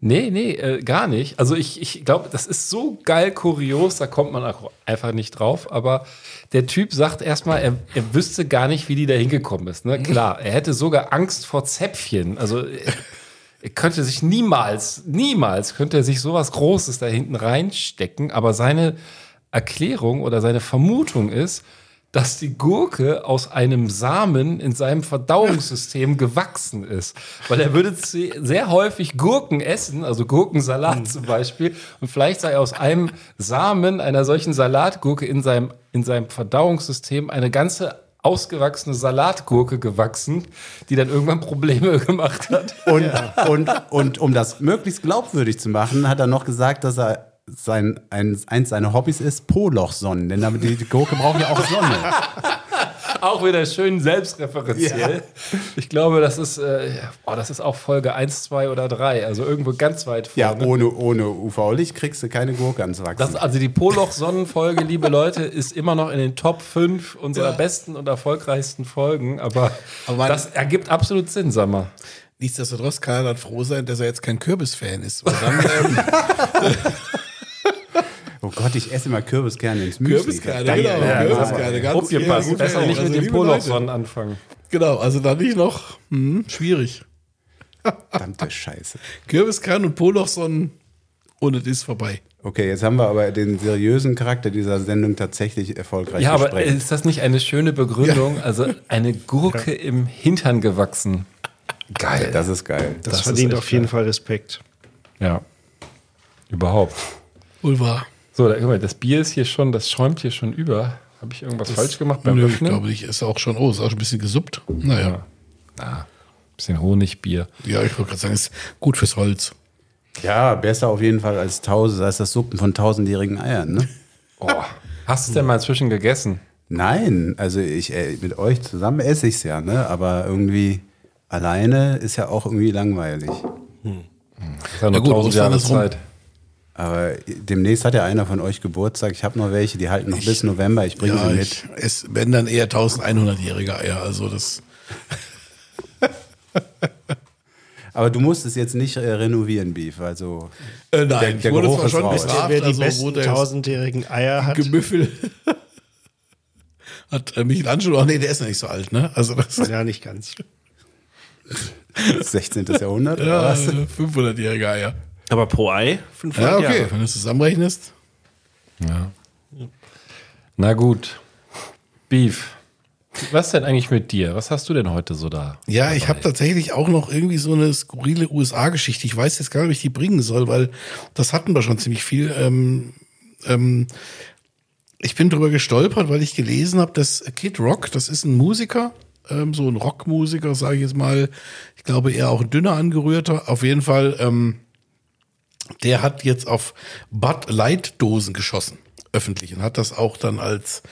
Nee, nee, äh, gar nicht. Also ich, ich glaube, das ist so geil kurios, da kommt man auch einfach nicht drauf. Aber der Typ sagt erstmal, er, er wüsste gar nicht, wie die da hingekommen ist. Ne? Klar, er hätte sogar Angst vor Zäpfchen. Also er könnte sich niemals, niemals könnte er sich sowas Großes da hinten reinstecken. Aber seine Erklärung oder seine Vermutung ist, dass die Gurke aus einem Samen in seinem Verdauungssystem gewachsen ist. Weil er würde sehr häufig Gurken essen, also Gurkensalat zum Beispiel. Und vielleicht sei aus einem Samen einer solchen Salatgurke in seinem, in seinem Verdauungssystem eine ganze ausgewachsene Salatgurke gewachsen, die dann irgendwann Probleme gemacht hat. Und, und, und um das möglichst glaubwürdig zu machen, hat er noch gesagt, dass er sein, ein, eins seiner Hobbys ist Polochsonnen. Denn damit die Gurke braucht ja auch Sonne. Auch wieder schön selbstreferenziell. Ich glaube, das ist, äh, oh, das ist auch Folge 1, 2 oder 3, also irgendwo ganz weit Ja, vorne. ohne, ohne UV-Licht kriegst du keine Gurke ans Wachsen. Das, also die Poloch-Sonnenfolge, liebe Leute, ist immer noch in den Top 5 unserer besten und erfolgreichsten Folgen, aber, Aber das ergibt absolut Sinn, sag mal. Nichtsdestotrotz kann er dann froh sein, dass er jetzt kein Kürbis-Fan ist. Weil dann, ähm, oh Gott, ich esse immer Kürbiskerne ins Müsli. Kürbiskerner, genau. Ja, Kürbiskerner, ganz Aufgepasst, gut. besser nicht Also, mit liebe Leute, Poloch-Sonnen anfangen. Genau, also dann nicht noch. Hm, schwierig. Verdammte Scheiße. Kürbiskern und Polochsonnen und es ist vorbei. Okay, jetzt haben wir aber den seriösen Charakter dieser Sendung tatsächlich erfolgreich Ja, aber gesprengt. ist das nicht eine schöne Begründung? Also eine Gurke im Hintern gewachsen. Geil. das ist geil. das, das verdient auf jeden geil. Fall Respekt. ja. Überhaupt. Wohl wahr. So, da, guck mal, das Bier ist hier schon, das schäumt hier schon über. Habe ich irgendwas falsch gemacht beim Nö, ich Öffnen? glaube nicht. Ist auch schon, oh, ist auch schon ein bisschen gesuppt. Naja. Ah, bisschen Honigbier. Ja, ich wollte gerade sagen, ist gut fürs Holz. Ja, besser auf jeden Fall als tausend, als das Suppen von tausendjährigen Eiern, ne? Oh. Hast du es denn mal inzwischen gegessen? Nein, also ich äh, mit euch zusammen esse ich es ja, ne? Aber irgendwie alleine ist ja auch irgendwie langweilig. Das ist ja noch gut, tausend Jahre ist rum. Aber demnächst hat ja einer von euch Geburtstag. Ich habe noch welche, die halten noch bis November. Ich bringe Ja, sie mit. ich, es wenn dann eher 1100-jährige Eier. Also das. Aber du musst es jetzt nicht äh, renovieren, Beef. Also Äh, nein, Der- ich der wurde Geruch zwar ist schon raus. bestraft, Wer die also wo besten der tausendjährigen Eier hat. Gemüffel hat äh, Michelangelo, ach nee, der ist noch nicht so alt, ne? Also das Ja, nicht ganz. 16. Jahrhundert ja, was? 500-jährige Eier. Aber pro Ei 500 Ja, okay, Jahre. wenn du es zusammenrechnest. Ja. Na gut. Beef. Was denn eigentlich mit dir? Was hast du denn heute so da? Ja, ich habe tatsächlich auch noch irgendwie so eine skurrile USA-Geschichte. Ich weiß jetzt gar nicht, ob ich die bringen soll, weil das hatten wir schon ziemlich viel. Ähm, ähm, ich bin drüber gestolpert, weil ich gelesen habe, dass Kid Rock, das ist ein Musiker, ähm, so ein Rockmusiker, sage ich jetzt mal. Ich glaube eher auch ein dünner angerührter. Auf jeden Fall, ähm, der hat jetzt auf Bud Light Dosen geschossen, öffentlich, und hat das auch dann als,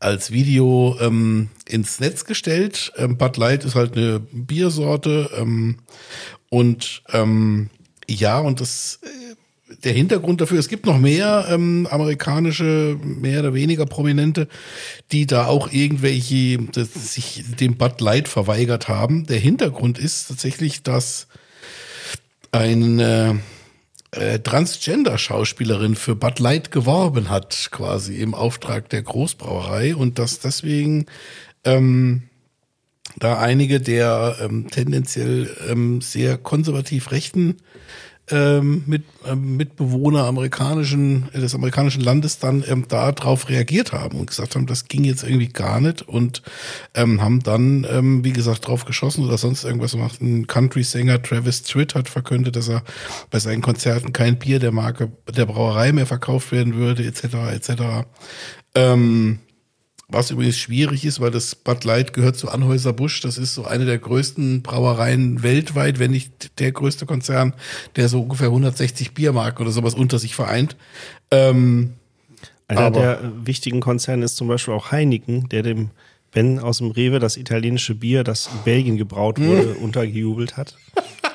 als Video ähm, ins Netz gestellt. Ähm, Bud Light ist halt eine Biersorte ähm, und ähm, ja, und das äh, der Hintergrund dafür, es gibt noch mehr ähm, amerikanische, mehr oder weniger Prominente, die da auch irgendwelche, das, sich dem Bud Light verweigert haben. Der Hintergrund ist tatsächlich, dass eine äh, Transgender-Schauspielerin für Bud Light geworben hat, quasi im Auftrag der Großbrauerei. Und dass deswegen ähm, da einige der ähm, tendenziell ähm, sehr konservativ rechten ähm, mit, ähm, Mitbewohner amerikanischen, äh, des amerikanischen Landes dann ähm, darauf reagiert haben und gesagt haben, das ging jetzt irgendwie gar nicht und ähm, haben dann, ähm, wie gesagt, drauf geschossen oder sonst irgendwas gemacht. Ein Country-Sänger Travis Tritt hat verkündet, dass er bei seinen Konzerten kein Bier der Marke der Brauerei mehr verkauft werden würde, etc. etc. Ähm, was übrigens schwierig ist, weil das Bud Light gehört zu Anhäuser-Busch. Das ist so eine der größten Brauereien weltweit, wenn nicht der größte Konzern, der so ungefähr 160 Biermarken oder sowas unter sich vereint. Ähm, Einer aber- der wichtigen Konzerne ist zum Beispiel auch Heineken, der dem Ben aus dem Rewe das italienische Bier, das in Belgien gebraut wurde, untergejubelt hat.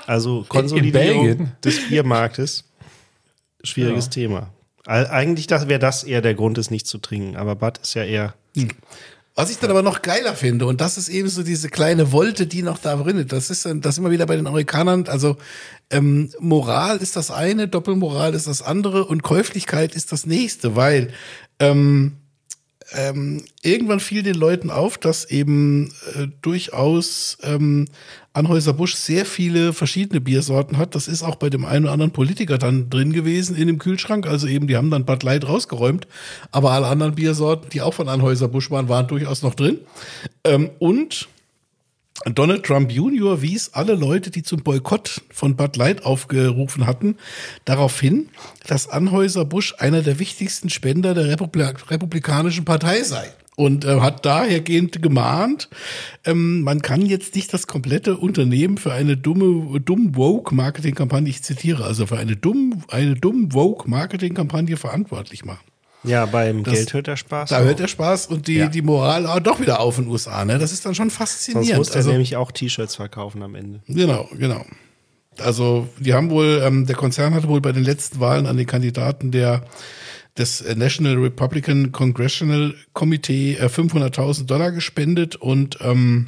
Also Konsolidierung des Biermarktes. Schwieriges Thema. Eigentlich das- wäre das eher der Grund, es nicht zu trinken. Aber Bud ist ja eher Was ich dann aber noch geiler finde, und das ist eben so diese kleine Wolte, die noch da drin ist, das ist dann das immer wieder bei den Amerikanern, also ähm, Moral ist das eine, Doppelmoral ist das andere und Käuflichkeit ist das nächste, weil ähm, ähm, irgendwann fiel den Leuten auf, dass eben äh, durchaus ähm, Anhäuser-Busch sehr viele verschiedene Biersorten hat. Das ist auch bei dem einen oder anderen Politiker dann drin gewesen in dem Kühlschrank. Also eben, die haben dann Bud Light rausgeräumt, aber alle anderen Biersorten, die auch von Anhäuser-Busch waren, waren durchaus noch drin. Ähm, und Donald Trump Jr. wies alle Leute, die zum Boykott von Bud Light aufgerufen hatten, darauf hin, dass Anhäuser-Busch einer der wichtigsten Spender der Republi Republikanischen Partei sei. Und äh, hat dahergehend gemahnt, ähm, man kann jetzt nicht das komplette Unternehmen für eine dumme, dumm woke Marketingkampagne, ich zitiere, also für eine dumm, eine dumm woke Marketingkampagne verantwortlich machen. Ja beim Das- Geld hört der Spaß. Da auf. hört der Spaß und die, die Moral auch doch wieder auf in den USA. Ne? Das ist dann schon Sonst faszinierend. muss er Also- nämlich auch T-Shirts verkaufen am Ende. Genau, genau. Also die haben wohl, ähm, der Konzern hatte wohl bei den letzten Wahlen an den Kandidaten der des äh, National Republican Congressional Committee äh, 500.000 Dollar gespendet und ähm,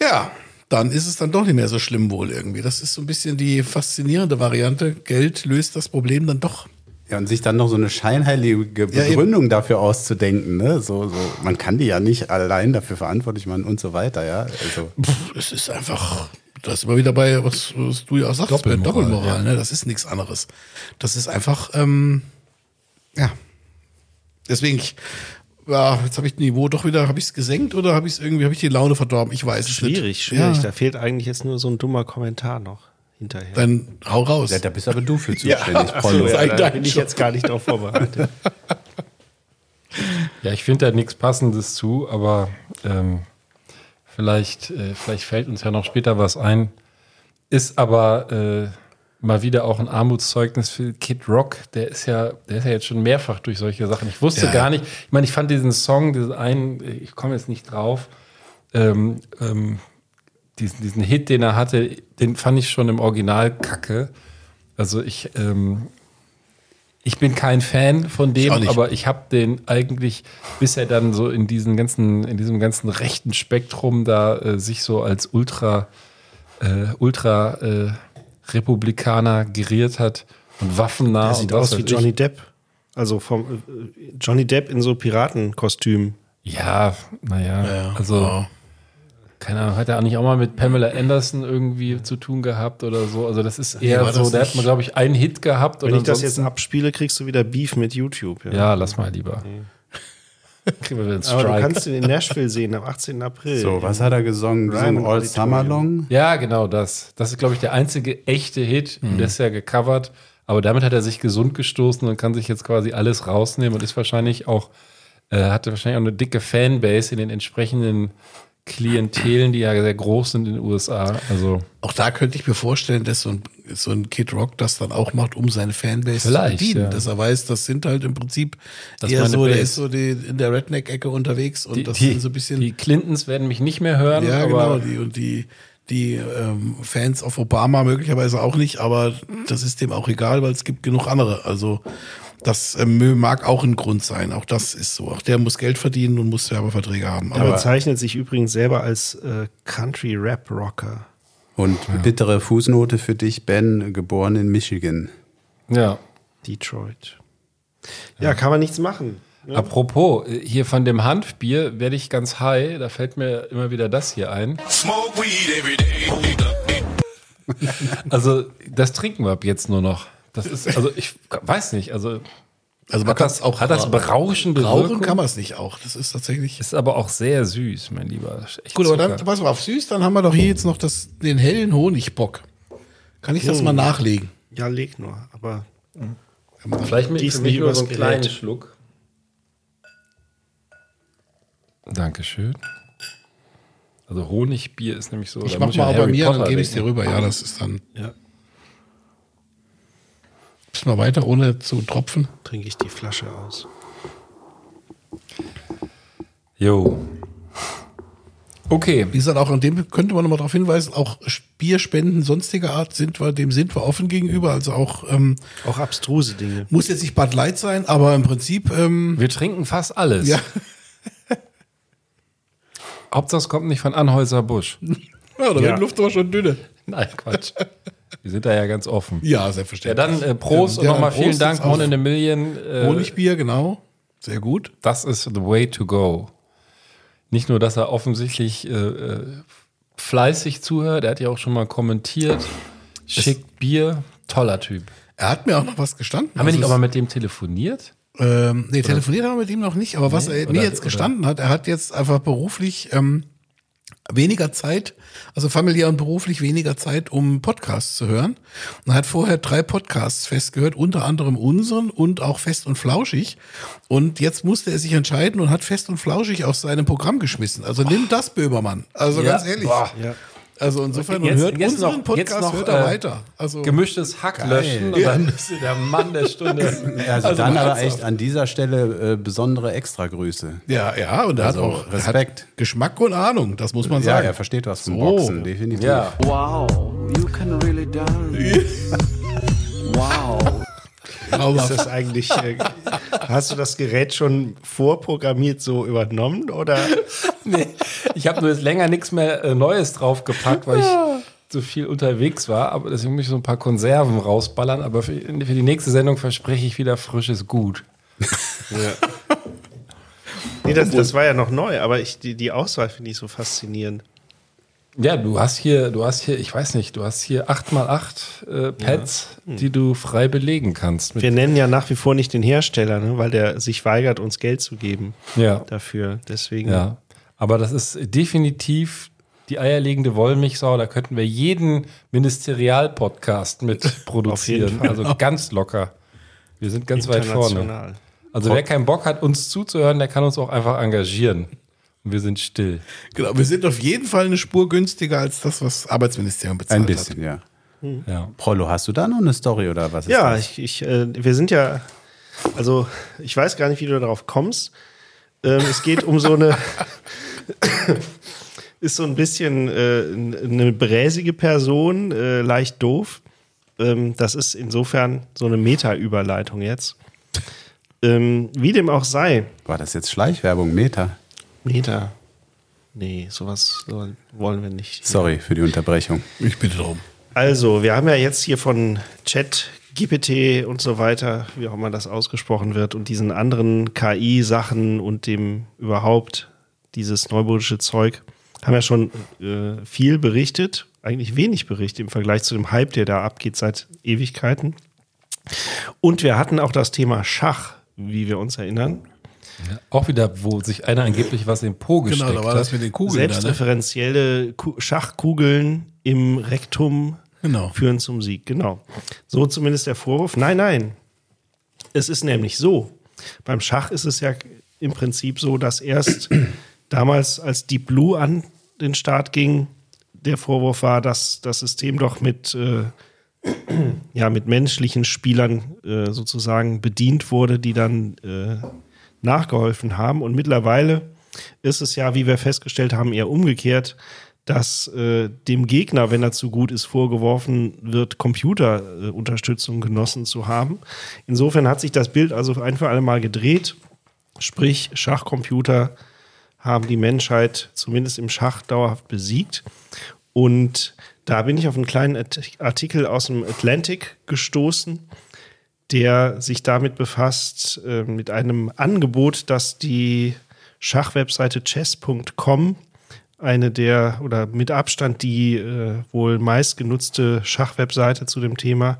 ja, dann ist es dann doch nicht mehr so schlimm wohl irgendwie. Das ist so ein bisschen die faszinierende Variante. Geld löst das Problem dann doch. Ja, und sich dann noch so eine scheinheilige Ja. Begründung dafür auszudenken, ne? So, so, man kann die ja nicht allein dafür verantwortlich machen und so weiter, ja. Also, Es ist einfach, das ist immer wieder bei, was, was du ja auch sagst, Doppelmoral, bei Doppelmoral, ja. ne? Das ist nichts anderes. Das ist einfach, ähm, ja. Deswegen, ich, ja, jetzt habe ich das Niveau doch wieder, habe ich es gesenkt oder habe ich es irgendwie, habe ich die Laune verdorben? Ich weiß es nicht. Schwierig, schwierig. Ja, Da fehlt eigentlich jetzt nur so ein dummer Kommentar noch hinterher. dann hau raus. ja, da bist aber du für zuständig, so, Pollo. Ja, da bin ich jetzt gar nicht darauf vorbereitet. Ja, ich finde da nichts Passendes zu, aber ähm, vielleicht, äh, vielleicht fällt uns ja noch später was ein. Ist aber äh, mal wieder auch ein Armutszeugnis für Kid Rock. Der ist ja, der ist ja jetzt schon mehrfach durch solche Sachen. Ich wusste Ja. gar nicht. Ich meine, ich fand diesen Song, diesen einen, ich komme jetzt nicht drauf. Ähm, ähm, diesen, diesen Hit, den er hatte, den fand ich schon im Original kacke. Also ich, ähm, ich bin kein Fan von Ich dem, nicht. aber ich habe den eigentlich, bis er dann so in diesen ganzen, in diesem ganzen rechten Spektrum da äh, sich so als Ultra, äh, Ultra äh, Republikaner geriert hat und waffennah. Der sieht und aus wie Johnny ich. Depp. Also vom äh, Johnny Depp in so Piratenkostüm. Ja, naja, Ja, also ja. Keine Ahnung, hat er auch nicht auch mal mit Pamela Anderson irgendwie zu tun gehabt oder so? Also das ist eher das so, der hat mal, glaube ich, einen Hit gehabt Wenn oder ich das jetzt abspiele, kriegst du wieder Beef mit YouTube. Ja, lass mal lieber. Kriegen wir wieder einen Aber du Strike. kannst ihn in Nashville sehen am 18. April. So, was hat er gesungen? Gesungen All. Summer Long? Ja, genau das. Das ist, glaube ich, der einzige echte Hit. Mhm. Und Der ist ja gecovert. Aber damit hat er sich gesund gestoßen und kann sich jetzt quasi alles rausnehmen und ist wahrscheinlich auch, äh, hatte wahrscheinlich auch eine dicke Fanbase in den entsprechenden Klientelen, die ja sehr groß sind in den USA. Also Auch da könnte ich mir vorstellen, dass so ein, so ein Kid Rock das dann auch macht, um seine Fanbase zu bedienen. ja. Dass er weiß, das sind halt im Prinzip Das eher so, der ist so die, in der Redneck-Ecke unterwegs und die, das die, sind so ein bisschen. die Clintons werden mich nicht mehr hören. ja, genau. Die, und die, die ähm, Fans auf Obama möglicherweise auch nicht, aber das ist dem auch egal, weil es gibt genug andere. Also das ähm, mag auch ein Grund sein. Auch das ist so. Auch der muss Geld verdienen und muss Werbeverträge haben. Er Aber bezeichnet sich übrigens selber als äh, Country-Rap-Rocker. Und bittere Fußnote für dich, Ben, geboren in Michigan. ja. Detroit. Ja, kann man nichts machen. ne? Apropos, äh, hier von dem Hanfbier werde ich ganz high. Da fällt mir immer wieder das hier ein. Smoke weed every day. Also, das trinken wir ab jetzt nur noch. Das ist, also ich weiß nicht, also Also man hat kann das es auch hat das berauschende Rauchen Wirkung? kann man es nicht auch. Das ist tatsächlich. Ist aber auch sehr süß, mein Lieber. Echt Gut, aber dann, pass mal auf, süß, dann haben wir doch hier jetzt noch das, den hellen Honigbock. Kann ich das mal nachlegen? Ja, leg nur. Aber Vielleicht mit für mich nicht nur so einen kleinen Gerät. Schluck. Dankeschön. Also Honigbier ist nämlich so. Ich mach mal auch bei mir, dann gebe ich es dir rüber. Ja, das ist dann. ja, Bisschen mal weiter, ohne zu tropfen. trinke ich die Flasche aus. Jo. Okay. Wie gesagt, auch an dem könnte man nochmal darauf hinweisen, auch Bierspenden sonstiger Art sind wir, dem sind wir offen gegenüber. Also auch, ähm, Auch abstruse Dinge. muss jetzt nicht Bud Light sein, aber im Prinzip, ähm, Wir trinken fast alles. ja. Hauptsache es kommt nicht von Anhäuser Busch. ja, da Ja. wird Luft aber schon dünne. Nein, Quatsch. Wir sind da ja ganz offen. Ja, Ja, selbstverständlich. dann äh, Prost und Ja, nochmal vielen Dank, One in a Million. Äh, Honigbier, genau. Sehr gut. Das ist the way to go. Nicht nur, dass er offensichtlich äh, äh, fleißig zuhört, er hat ja auch schon mal kommentiert. Schickt Bier, toller Typ. Er hat mir auch noch was gestanden. Haben wir nicht Also auch mal mit dem telefoniert? Ähm, nee, telefoniert haben wir mit ihm noch nicht, aber was Nee, er oder- mir jetzt oder- gestanden hat, er hat jetzt einfach beruflich ähm, weniger Zeit, also familiär und beruflich weniger Zeit, um Podcasts zu hören. Und er hat vorher drei Podcasts festgehört, unter anderem unseren und auch Fest und Flauschig. Und jetzt musste er sich entscheiden und hat Fest und Flauschig aus seinem Programm geschmissen. Also nimm das, Böhmermann. Also Ja. ganz ehrlich. Boah. Ja. Also insofern, Jetzt- hört jetzt unseren noch- Podcast, jetzt noch, hört er äh, weiter. Also Gemischtes Hack Geil. löschen und dann bist du der Mann der Stunde. Also, Also dann aber echt an dieser Stelle äh, besondere Extragrüße. ja, ja, und er Also hat auch Respekt. Hat Geschmack und Ahnung, das muss man Ja, sagen. er versteht was vom So. Boxen, definitiv. Ja. Wow, you can really dance. wow. Ist das eigentlich, äh, hast du das Gerät schon vorprogrammiert so übernommen oder? Nee, ich habe nur jetzt länger nichts mehr äh, Neues draufgepackt, weil ich so viel unterwegs war. Aber deswegen muss ich so ein paar Konserven rausballern. Aber für, für die nächste Sendung verspreche ich wieder frisches Gut. Nee, das, das war ja noch neu, aber ich, die, die Auswahl finde ich so faszinierend. Ja, du hast hier, du hast hier, ich weiß nicht, du hast hier 8x8 äh, Pads, die du frei belegen kannst. Mit, Wir nennen ja nach wie vor nicht den Hersteller, ne, weil der sich weigert, uns Geld zu geben ja, dafür. Deswegen. ja. Aber das ist definitiv die eierlegende Wollmilchsau. Da könnten wir jeden Ministerial-Podcast mit produzieren. Also ganz locker. Wir sind ganz weit vorne. Also wer keinen Bock hat, uns zuzuhören, der kann uns auch einfach engagieren. Und wir sind still. Genau, wir sind auf jeden Fall eine Spur günstiger als das, was Arbeitsministerium bezahlt Ein bisschen, ja. Ja. Prollo, hast du da noch eine Story oder was ist Ja, das? ich, ich, äh, wir sind ja, also ich weiß gar nicht, wie du darauf kommst. Ähm, es geht um so eine, ist so ein bisschen äh, eine bräsige Person, äh, leicht doof. Ähm, das ist insofern so eine Meta-Überleitung jetzt. Ähm, wie dem auch sei, War das jetzt Schleichwerbung, Meta? Meta. Nee, sowas so wollen wir nicht. Sorry für die Unterbrechung. Ich bitte darum. Also, wir haben ja jetzt hier von Chat, GPT und so weiter, wie auch immer das ausgesprochen wird, und diesen anderen KI-Sachen und dem überhaupt dieses neumodische Zeug, haben ja schon äh, viel berichtet, eigentlich wenig berichtet im Vergleich zu dem Hype, der da abgeht seit Ewigkeiten. Und wir hatten auch das Thema Schach, wie wir uns erinnern. Auch wieder, wo sich einer angeblich was im Po gesteckt Genau, da war hat. das mit den Kugeln. Ne? Selbstreferenzielle Ku- Schachkugeln im Rektum Genau. führen zum Sieg. Genau. So zumindest der Vorwurf. Nein, nein. Es ist nämlich so. Beim Schach ist es ja im Prinzip so, dass erst damals, als Deep Blue an den Start ging, der Vorwurf war, dass das System doch mit, äh, ja, mit menschlichen Spielern äh, sozusagen bedient wurde, die dann äh, nachgeholfen haben. Und mittlerweile ist es ja, wie wir festgestellt haben, eher umgekehrt, dass äh, dem Gegner, wenn er zu gut ist, vorgeworfen wird, Computerunterstützung genossen zu haben. Insofern hat sich das Bild also ein für alle Mal gedreht. Sprich, Schachcomputer haben die Menschheit zumindest im Schach dauerhaft besiegt. Und da bin ich auf einen kleinen Art- Artikel aus dem Atlantic gestoßen, der sich damit befasst, äh, mit einem Angebot, das die Schachwebseite chess.com eine der oder mit Abstand die äh, wohl meistgenutzte Schachwebseite zu dem Thema.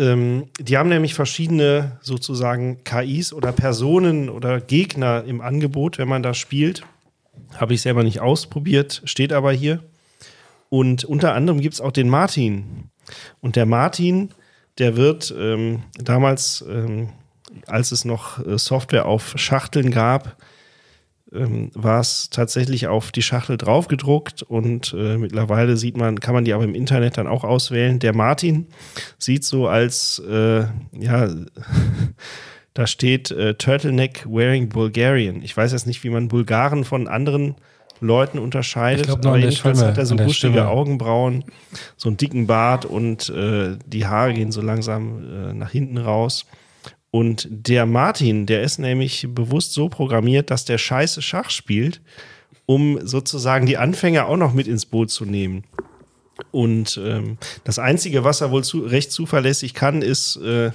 Ähm, die haben nämlich verschiedene sozusagen KIs oder Personen oder Gegner im Angebot, wenn man da spielt. Habe ich selber nicht ausprobiert, steht aber hier. Und unter anderem gibt es auch den Martin. Und der Martin, der wird ähm, damals, ähm, als es noch äh, Software auf Schachteln gab, ähm, war es tatsächlich auf die Schachtel draufgedruckt und äh, mittlerweile sieht man, kann man die aber im Internet dann auch auswählen. Der Martin sieht so als, äh, ja, da steht äh, Turtleneck Wearing Bulgarian. Ich weiß jetzt nicht, wie man Bulgaren von anderen Leuten unterscheidet. Ich glaub, aber jedenfalls Stimme, hat er so buschige. Augenbrauen, so einen dicken Bart und äh, die Haare gehen so langsam äh, nach hinten raus. Und der Martin, der ist nämlich bewusst so programmiert, dass der scheiße Schach spielt, um sozusagen die Anfänger auch noch mit ins Boot zu nehmen. Und ähm, das Einzige, was er wohl zu, recht zuverlässig kann, ist äh,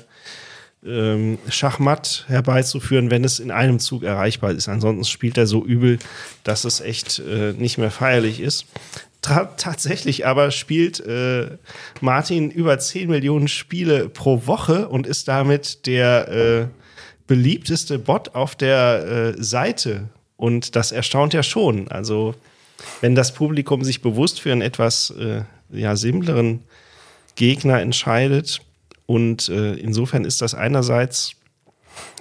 ähm, Schachmatt herbeizuführen, wenn es in einem Zug erreichbar ist. Ansonsten spielt er so übel, dass es echt äh, nicht mehr feierlich ist. Tatsächlich aber spielt äh, Martin über 10 Millionen Spiele pro Woche und ist damit der äh, beliebteste Bot auf der äh, Seite. Und das erstaunt ja schon. Also, wenn das Publikum sich bewusst für einen etwas äh, ja, simpleren Gegner entscheidet. Und äh, insofern ist das einerseits,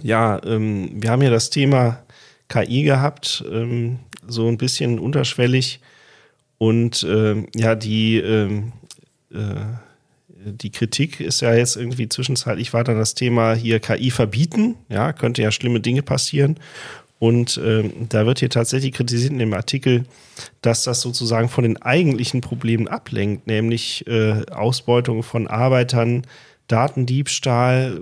ja, ähm, wir haben ja das Thema KI gehabt, ähm, so ein bisschen unterschwellig. Und ähm, ja, die, ähm, äh, die Kritik ist ja jetzt irgendwie zwischenzeitlich weiter das Thema hier KI verbieten. Ja, könnte ja schlimme Dinge passieren. Und ähm, da wird hier tatsächlich kritisiert in dem Artikel, dass das sozusagen von den eigentlichen Problemen ablenkt, nämlich äh, Ausbeutung von Arbeitern, Datendiebstahl,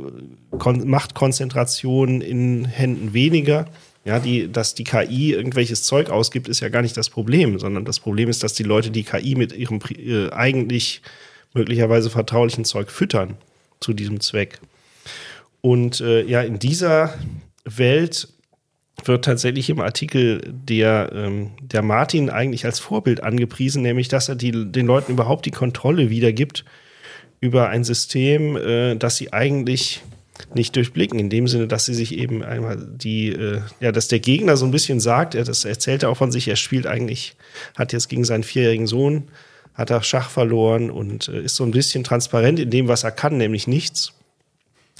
Kon Machtkonzentration in Händen weniger. Ja, die, dass die KI irgendwelches Zeug ausgibt, ist ja gar nicht das Problem, sondern das Problem ist, dass die Leute die KI mit ihrem äh, eigentlich möglicherweise vertraulichen Zeug füttern zu diesem Zweck. Und äh, ja, in dieser Welt wird tatsächlich im Artikel der, ähm, der Martin eigentlich als Vorbild angepriesen, nämlich dass er die, den Leuten überhaupt die Kontrolle wiedergibt über ein System, äh, das sie eigentlich nicht durchblicken, in dem Sinne, dass sie sich eben einmal die, äh, ja, dass der Gegner so ein bisschen sagt, er das erzählt er auch von sich, er spielt eigentlich, hat jetzt gegen seinen vierjährigen Sohn, hat er Schach verloren und äh, ist so ein bisschen transparent in dem, was er kann, nämlich nichts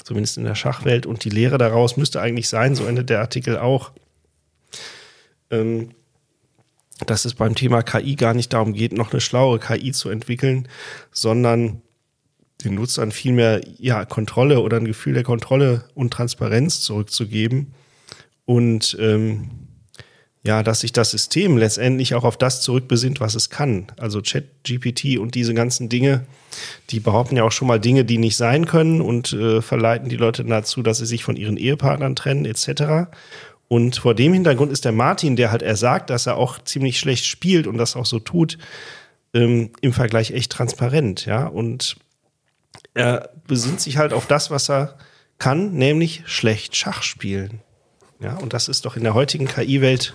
zumindest in der Schachwelt. Und die Lehre daraus müsste eigentlich sein, so endet der Artikel auch, ähm, dass es beim Thema KI gar nicht darum geht, noch eine schlauere KI zu entwickeln, sondern den Nutzern vielmehr ja, Kontrolle oder ein Gefühl der Kontrolle und Transparenz zurückzugeben. Und ähm, ja, dass sich das System letztendlich auch auf das zurückbesinnt, was es kann. Also Chat-GPT und diese ganzen Dinge, die behaupten ja auch schon mal Dinge, die nicht sein können und äh, verleiten die Leute dazu, dass sie sich von ihren Ehepartnern trennen, etc. Und vor dem Hintergrund ist der Martin, der halt er sagt, dass er auch ziemlich schlecht spielt und das auch so tut, ähm, im Vergleich echt transparent, ja. Und er besinnt sich halt auf das, was er kann, nämlich schlecht Schach spielen. Ja, und das ist doch in der heutigen KI-Welt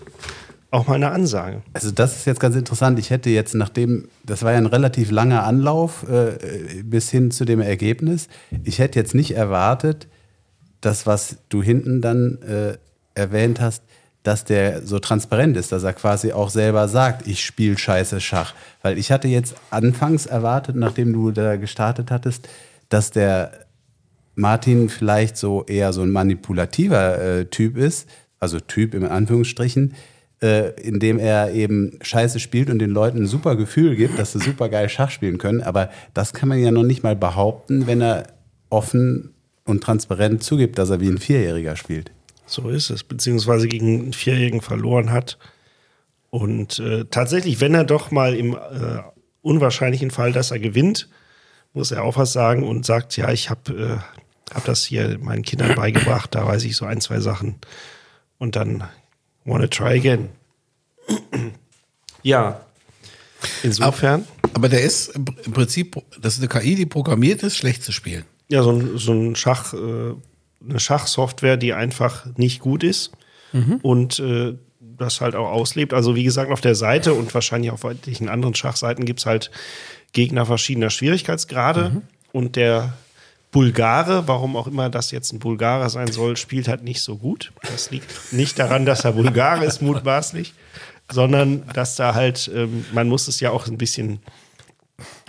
auch mal eine Ansage. Also das ist jetzt ganz interessant. Ich hätte jetzt, nachdem, das war ja ein relativ langer Anlauf äh, bis hin zu dem Ergebnis, ich hätte jetzt nicht erwartet, das, was du hinten dann äh, erwähnt hast, dass der so transparent ist, dass er quasi auch selber sagt, ich spiele scheiße Schach. Weil ich hatte jetzt anfangs erwartet, nachdem du da gestartet hattest, dass der Martin vielleicht so eher so ein manipulativer äh, Typ ist, also Typ im Anführungsstrichen, äh, indem er eben Scheiße spielt und den Leuten ein super Gefühl gibt, dass sie super geil Schach spielen können. Aber das kann man ja noch nicht mal behaupten, wenn er offen und transparent zugibt, dass er wie ein Vierjähriger spielt. So ist es, beziehungsweise gegen einen Vierjährigen verloren hat. Und äh, tatsächlich, wenn er doch mal im äh, unwahrscheinlichen Fall, dass er gewinnt, muss er auch was sagen und sagt, ja, ich habe äh, hab das hier meinen Kindern beigebracht, da weiß ich so ein, zwei Sachen. Und dann wanna try again. ja, insofern, Aber der ist im Prinzip, das ist eine KI, die programmiert ist, schlecht zu spielen. ja, so ein, so ein Schach, äh, eine Schachsoftware, die einfach nicht gut ist. Und äh, das halt auch auslebt. Also wie gesagt, auf der Seite und wahrscheinlich auf etlichen anderen Schachseiten gibt es halt Gegner verschiedener Schwierigkeitsgrade. Und der Bulgare, warum auch immer das jetzt ein Bulgarer sein soll, spielt halt nicht so gut. Das liegt nicht daran, dass er Bulgare ist, mutmaßlich, sondern dass da halt, ähm, man muss es ja auch ein bisschen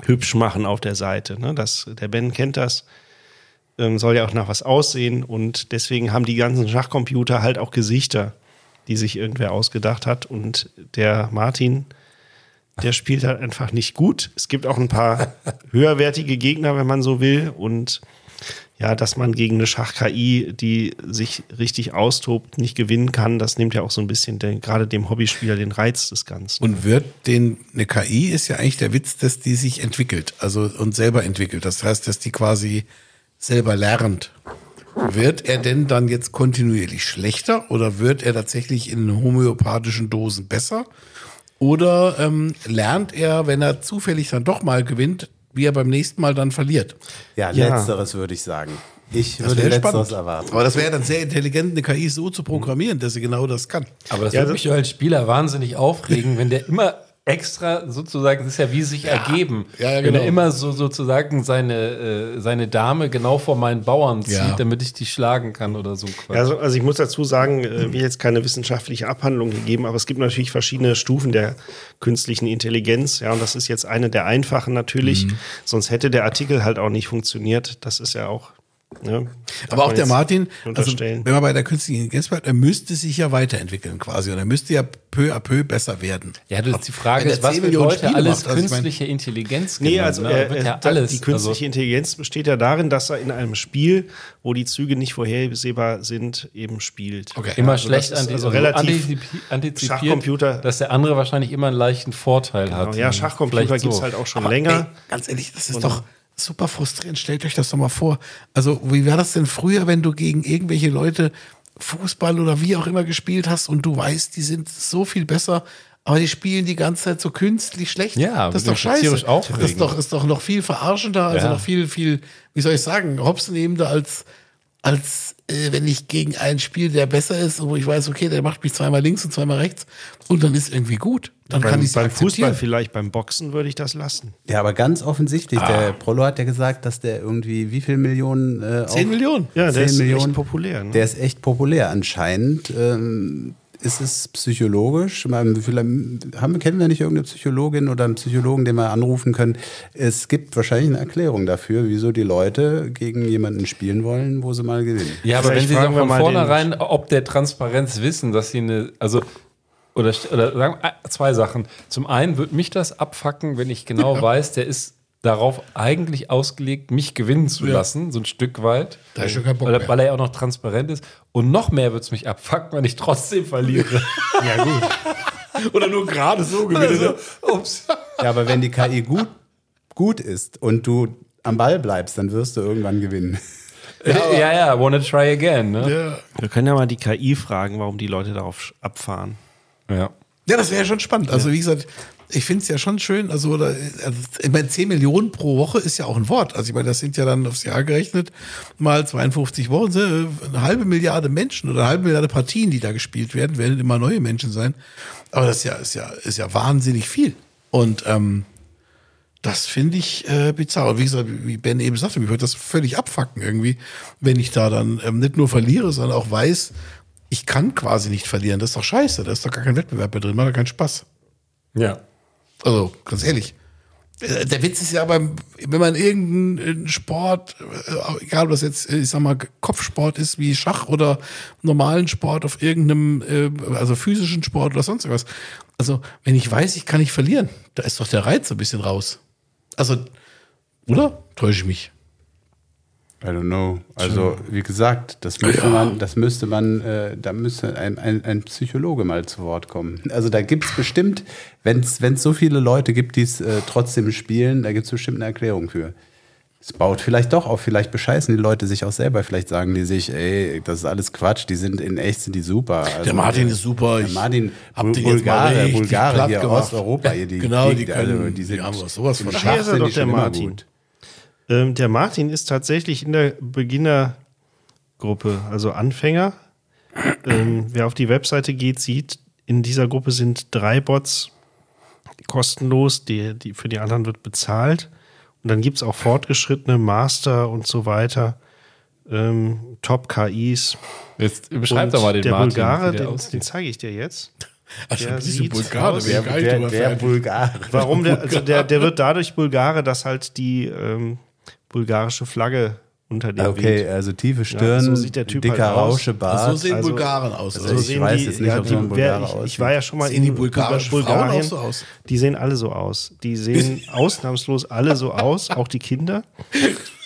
hübsch machen auf der Seite. Ne? Das, der Ben kennt das, ähm, soll ja auch nach was aussehen und deswegen haben die ganzen Schachcomputer halt auch Gesichter, die sich irgendwer ausgedacht hat und der Martin, der spielt halt einfach nicht gut. Es gibt auch ein paar höherwertige Gegner, wenn man so will und ja, dass man gegen eine Schach-KI, die sich richtig austobt, nicht gewinnen kann, das nimmt ja auch so ein bisschen den, gerade dem Hobbyspieler den Reiz des Ganzen. Und wird den, eine KI ist ja eigentlich der Witz, dass die sich entwickelt, also und selber entwickelt. Das heißt, dass die quasi selber lernt. Wird er denn dann jetzt kontinuierlich schlechter oder wird er tatsächlich in homöopathischen Dosen besser? Oder ähm, lernt er, wenn er zufällig dann doch mal gewinnt, wie er beim nächsten Mal dann verliert? Ja, Ja. letzteres würde ich sagen. Ich Das würde letzteres spannend. erwarten. Aber das wäre dann sehr intelligent, eine KI so zu programmieren, dass sie genau das kann. Aber das Ja, würde mich als Spieler wahnsinnig aufregen, wenn der immer extra sozusagen, das ist ja wie sich ergeben, Ja, ja, wenn genau. er immer so sozusagen seine, äh, seine Dame genau vor meinen Bauern zieht, Ja. damit ich die schlagen kann oder so. Ja, Also, also ich muss dazu sagen, äh, wir jetzt keine wissenschaftliche Abhandlung gegeben, aber es gibt natürlich verschiedene Stufen der künstlichen Intelligenz. Ja, und das ist jetzt eine der einfachen natürlich. Mhm. Sonst hätte der Artikel halt auch nicht funktioniert. Das ist ja auch. Darf Aber auch der Martin, also wenn man bei der künstlichen Intelligenz bleibt, er müsste sich ja weiterentwickeln quasi und er müsste ja peu à peu besser werden. Ja, das, die Frage ist, was 10 wird heute Spiele alles macht, also ich mein- künstliche Intelligenz Nee, genannt, also ne? er, wird ja alles. die künstliche also, Intelligenz besteht ja darin, dass er in einem Spiel, wo die Züge nicht vorhersehbar sind, eben spielt. Okay. immer Also schlecht ist anti also also relativ antizipiert, Schachcomputer. dass der andere wahrscheinlich immer einen leichten Vorteil hat. Ja, Schachcomputer Vielleicht gibt es so. halt auch schon Aber, länger. Ey, ganz ehrlich, das ist doch super frustrierend. Stellt euch das doch mal vor. Also, wie war das denn früher, wenn du gegen irgendwelche Leute Fußball oder wie auch immer gespielt hast und du weißt, die sind so viel besser, aber die spielen die ganze Zeit so künstlich schlecht. Ja, das ist doch scheiße. aufregend. Das ist doch, ist doch noch viel verarschender, also Ja. noch viel, viel, wie soll ich sagen, hopsnehmender als, als äh, wenn ich gegen einen spiele, der besser ist, wo ich weiß, okay, der macht mich zweimal links und zweimal rechts und dann ist irgendwie gut. Dann kann Beim, ich beim Fußball vielleicht, beim Boxen würde ich das lassen. Ja, aber ganz offensichtlich, Ah. der Prollo hat ja gesagt, dass der irgendwie wie viel Millionen äh, 10 auf- Millionen. Ja, der 10 ist Millionen. echt populär. Ne? Der ist echt populär anscheinend. Ähm, ist es psychologisch? Haben, kennen wir nicht irgendeine Psychologin oder einen Psychologen, den wir anrufen können? Es gibt wahrscheinlich eine Erklärung dafür, wieso die Leute gegen jemanden spielen wollen, wo sie mal gewinnen. Ja, aber wenn sie doch von vornherein, ob der Transparenz wissen, dass sie eine, also, oder, oder sagen, äh, zwei Sachen. Zum einen wird mich das abfacken, wenn ich genau weiß, der ist darauf eigentlich ausgelegt, mich gewinnen zu Ja. lassen, so ein Stück weit. Da ist schon kein Bock weil, mehr. weil er ja auch noch transparent ist. Und noch mehr wird es mich abfacken, wenn ich trotzdem verliere. ja, gut. Oder nur gerade so gewinne. also, ups. Ja, aber wenn die KI gut, gut ist und du am Ball bleibst, dann wirst du irgendwann gewinnen. Ja, ja, wanna try again, ne? Ja. Wir können ja mal die KI fragen, warum die Leute darauf abfahren. Ja. ja, das wäre schon spannend. Also, wie gesagt, ich finde es ja schon schön. Also, oder, also, ich meine, 10 Millionen pro Woche ist ja auch ein Wort. Also, ich meine, das sind ja dann aufs Jahr gerechnet mal 52 Wochen, sind eine halbe Milliarde Menschen oder eine halbe Milliarde Partien, die da gespielt werden, werden immer neue Menschen sein. Aber das ist ja, ist ja, ist ja wahnsinnig viel. Und ähm, das finde ich äh, bizarr. Und wie gesagt, wie Ben eben sagte, mich würde das völlig abfacken irgendwie, wenn ich da dann ähm, nicht nur verliere, sondern auch weiß, ich kann quasi nicht verlieren. Das ist doch scheiße. Da ist doch gar kein Wettbewerb mehr drin, macht doch keinen Spaß. Ja. Also, ganz ehrlich. Äh, Der Witz ist ja beim, wenn man irgendeinen Sport, äh, egal ob das jetzt, äh, ich sag mal, Kopfsport ist wie Schach oder normalen Sport auf irgendeinem, äh, also physischen Sport oder sonst was. Also, wenn ich weiß, ich kann nicht verlieren, da ist doch der Reiz ein bisschen raus. Also, oder? Täusche ich mich? I don't know. Also, wie gesagt, das müsste man, das müsste man, äh, da müsste ein, ein, ein Psychologe mal zu Wort kommen. Also da gibt es bestimmt, wenn es so viele Leute gibt, die es äh, trotzdem spielen, da gibt es bestimmt eine Erklärung für. Es baut vielleicht doch auf, vielleicht bescheißen die Leute sich auch selber, vielleicht sagen die sich, ey, das ist alles Quatsch, die sind in echt, sind die super. Also, Der Martin ist super. Der Martin, hab den Bulgare, Bulgare hier. Osteuropa, hier, die, Genau, die die, können- also, die sind, haben was- sowas von er sind doch, die der Martin. gut. Ähm, der Martin ist tatsächlich in der Beginnergruppe, also Anfänger. ähm, wer auf die Webseite geht, sieht, in dieser Gruppe sind drei Bots kostenlos, die, die für die anderen wird bezahlt. Und dann gibt es auch fortgeschrittene Master und so weiter, ähm, Top-KIs. Jetzt beschreib doch mal den der Martin, Bulgare, der den, den zeige ich dir jetzt. Also Der sieht Bulgare, Der, der, der. Bulgare. Warum der, also der, der wird dadurch Bulgare, dass halt die ähm, bulgarische Flagge unter dem Okay, weht. also tiefe Stirn, so sieht der Typ dicker halt aus. Rauschebart. So sehen Also- Bulgaren aus. Also oder? ich sehen weiß die, jetzt nicht, ja, ob so ein die, wer, Bulgare ich, ich aussieht. war ja schon mal Sehen die in bulgarischen Frauen Bulgarien. auch so aus? Die sehen alle so aus. Die sehen ausnahmslos alle so aus, auch die Kinder.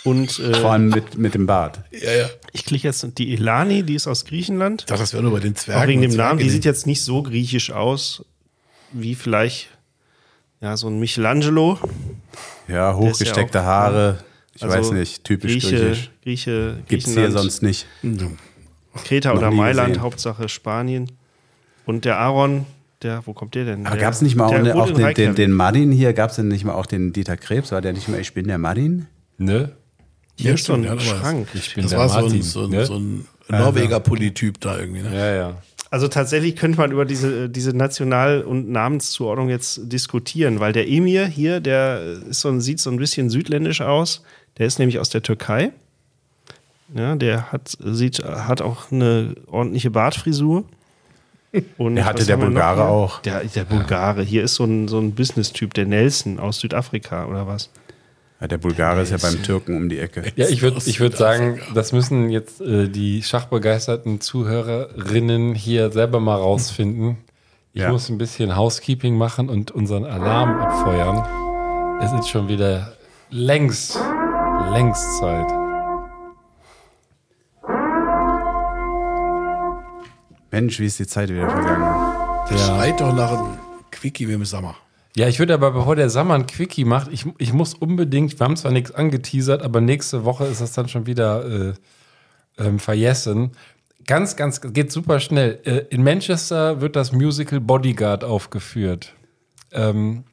Und Vor äh, allem mit, mit dem Bart. ja, ja. ich klicke jetzt die Elani, die ist aus Griechenland. Ich dachte, das wäre nur bei den Zwergen. Auch wegen dem Namen, die sieht jetzt nicht so griechisch aus, wie vielleicht ja, so ein Michelangelo. Ja, hochgesteckte auch- Haare. Ich Also weiß nicht, typisch Grieche, griechisch. Grieche, Gibt's hier Griechenland, sonst nicht. Kreta oder Mailand, gesehen. Hauptsache Spanien. Und der Aaron, der, wo kommt der denn? Aber gab es nicht mal auch, ne, auch den, den, den Martin hier? Gab es denn nicht mal auch den Dieter Krebs? War der nicht mal, ich bin der Martin? Ne? Hier ist so ein es. Schrank. Ich bin Das der war so ein, Martin. so ein, ne? so ein Norweger Polytyp da irgendwie. Ne? ja, ja. Also tatsächlich könnte man über diese, diese National- und Namenszuordnung jetzt diskutieren, weil der Emir hier, der ist so ein, sieht so ein bisschen südländisch aus. Der ist nämlich aus der Türkei. Ja, der hat, sieht, hat auch eine ordentliche Bartfrisur. Und Der hatte der Bulgare auch. Der, der Bulgare. Hier ist so ein, so ein Business-Typ, der Nelson aus Südafrika oder was? Ja, der Bulgare ist ja beim Türken um die Ecke. Ja, ich würde ich würd sagen, das müssen jetzt äh, die schachbegeisterten Zuhörerinnen hier selber mal rausfinden. Ich Ja. muss ein bisschen Housekeeping machen und unseren Alarm abfeuern. Es ist schon wieder längst, längst Zeit. Mensch, wie ist die Zeit wieder vergangen? Das schreit doch nach einem Quickie wie im Sommer. Ja, ich würde aber, bevor der Sammer ein Quickie macht, ich, ich muss unbedingt, wir haben zwar nichts angeteasert, aber nächste Woche ist das dann schon wieder äh, ähm, vergessen. Ganz, ganz, geht super schnell. Äh, in Manchester wird das Musical Bodyguard aufgeführt. Ähm,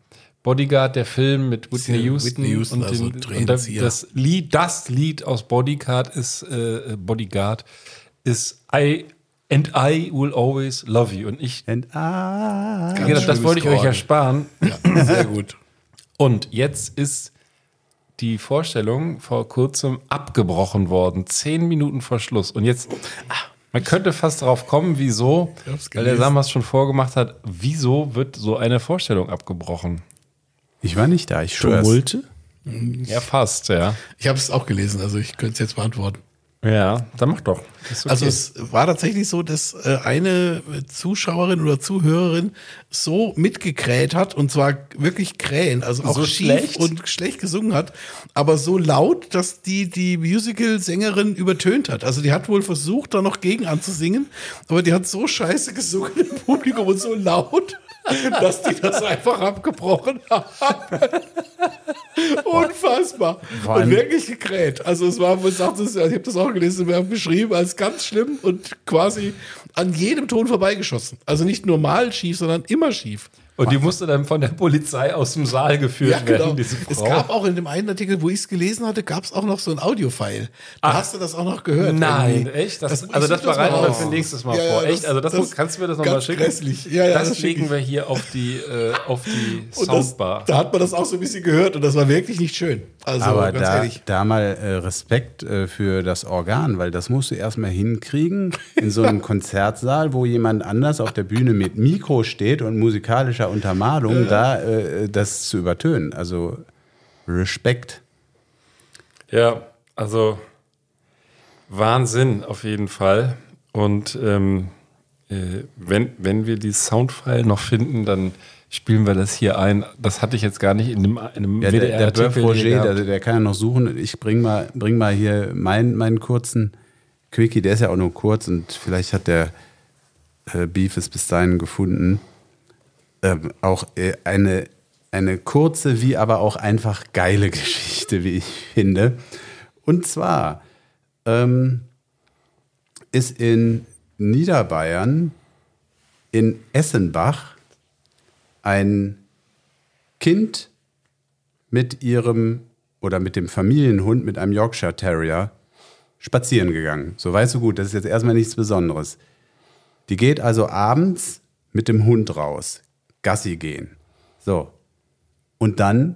Bodyguard, der Film mit Whitney Ja, Houston. Whitney Houston, und, also den, und Tränenzieher. das Lied, das Lied aus Bodyguard ist, äh, Bodyguard ist I and I will always love you. Und ich, And I genau, das wollte ich euch Korn. ersparen. Ja, sehr gut. Und jetzt ist die Vorstellung vor kurzem abgebrochen worden. Zehn Minuten vor Schluss. Und jetzt, ah, man könnte fast darauf kommen, wieso, weil der. Samas schon vorgemacht hat, wieso wird so eine Vorstellung abgebrochen? Ich war nicht da, ich schwör's. Tumulte? Ja, fast, ja. Ich habe es auch gelesen, also ich könnte es jetzt beantworten. Ja, dann mach doch. Okay. Also es war tatsächlich so, dass äh, eine Zuschauerin oder Zuhörerin so mitgekräht hat und zwar wirklich krähen, also auch So schief schlecht? und schlecht gesungen hat, aber so laut, dass die die Musical-Sängerin übertönt hat. Also die hat wohl versucht, da noch gegen anzusingen, aber die hat so scheiße gesungen im Publikum und so laut, dass die das einfach abgebrochen haben. Unfassbar. Vor Und wirklich gekräht. Also es war, man sagt es, ich habe das auch gelesen, wir haben beschrieben als ganz schlimm und quasi an jedem Ton vorbeigeschossen. Also nicht normal schief, sondern immer schief. Und die musste dann von der Polizei aus dem Saal geführt Ja, genau. werden, diese Es Frau. gab auch in dem einen Artikel, wo ich es gelesen hatte, gab es auch noch so ein Audiofile. Da hast du das auch noch gehört. Nein, irgendwie. echt? Das, Das- also ich das bereiten wir für nächstes Mal Ja, ja, vor. das- Echt? Also das, das kannst du mir das nochmal schicken? grässlich. Ja, ja, das, das schick legen ich. wir hier auf die, äh, auf die Soundbar. da hat man das auch so ein bisschen gehört und das war wirklich nicht schön. Also Aber ganz da, ehrlich. da mal äh, Respekt äh, für das Organ, weil das musst du erstmal hinkriegen in so einem Konzertsaal, wo jemand anders auf der Bühne mit Mikro steht und musikalischer Untermalung, da äh, das zu übertönen. Also Respekt. Ja, also Wahnsinn auf jeden Fall. Und ähm, äh, wenn, wenn wir die Soundfile noch finden, dann spielen wir das hier ein. Das hatte ich jetzt gar nicht in einem, in Ja, der, der hier Roger, der, der kann ja noch suchen. Ich bring mal, bring mal hier meinen, meinen kurzen Quickie, der ist ja auch nur kurz und vielleicht hat der äh, Beef es bis dahin gefunden. Ähm, auch äh, eine, eine kurze, wie aber auch einfach geile Geschichte, wie ich finde. Und zwar ähm, ist in Niederbayern in Essenbach ein Kind mit ihrem oder mit dem Familienhund, mit einem Yorkshire Terrier, spazieren gegangen. So weißt du gut, das ist jetzt erstmal nichts Besonderes. Die geht also abends mit dem Hund raus, Gassi gehen. So. Und dann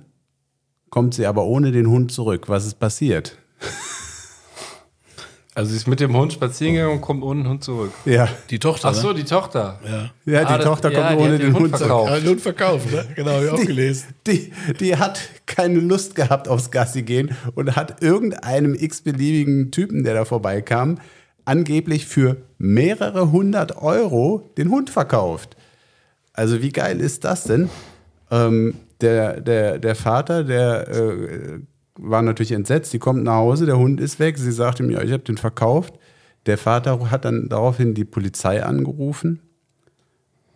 kommt sie aber ohne den Hund zurück. Was ist passiert? Also sie ist mit dem Hund spazieren gegangen und kommt ohne den Hund zurück. Ja. Die Tochter, Ach so, ne? die Tochter. Ja. Ja, die Ah, das- Tochter kommt ja, ohne hat den, Hund zurück. verkauft. Ja, Hund verkauft, ne? Genau, hab ich auch gelesen. Die, die hat keine Lust gehabt aufs Gassi gehen und hat irgendeinem x-beliebigen Typen, der da vorbeikam, angeblich für mehrere hundert Euro den Hund verkauft. Also wie geil ist das denn? Ähm, der, der, der Vater, der äh, war natürlich entsetzt, die kommt nach Hause, der Hund ist weg, sie sagt ihm, ja, ich habe den verkauft. Der Vater hat dann daraufhin die Polizei angerufen.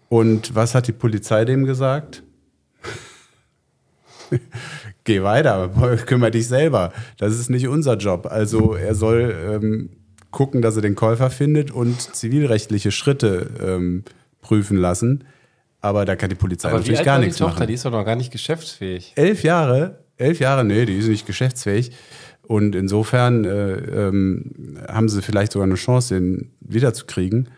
Und was hat die Polizei dem gesagt? Geh weiter, kümmere dich selber. Das ist nicht unser Job. Also er soll ähm, gucken, dass er den Käufer findet und zivilrechtliche Schritte ähm, prüfen lassen. Aber da kann die Polizei Aber natürlich gar war die nichts Tochter? machen. Die ist doch noch gar nicht geschäftsfähig. Elf Jahre, elf Jahre, nee, die ist nicht geschäftsfähig. Und insofern äh, ähm, haben sie vielleicht sogar eine Chance, den wiederzukriegen.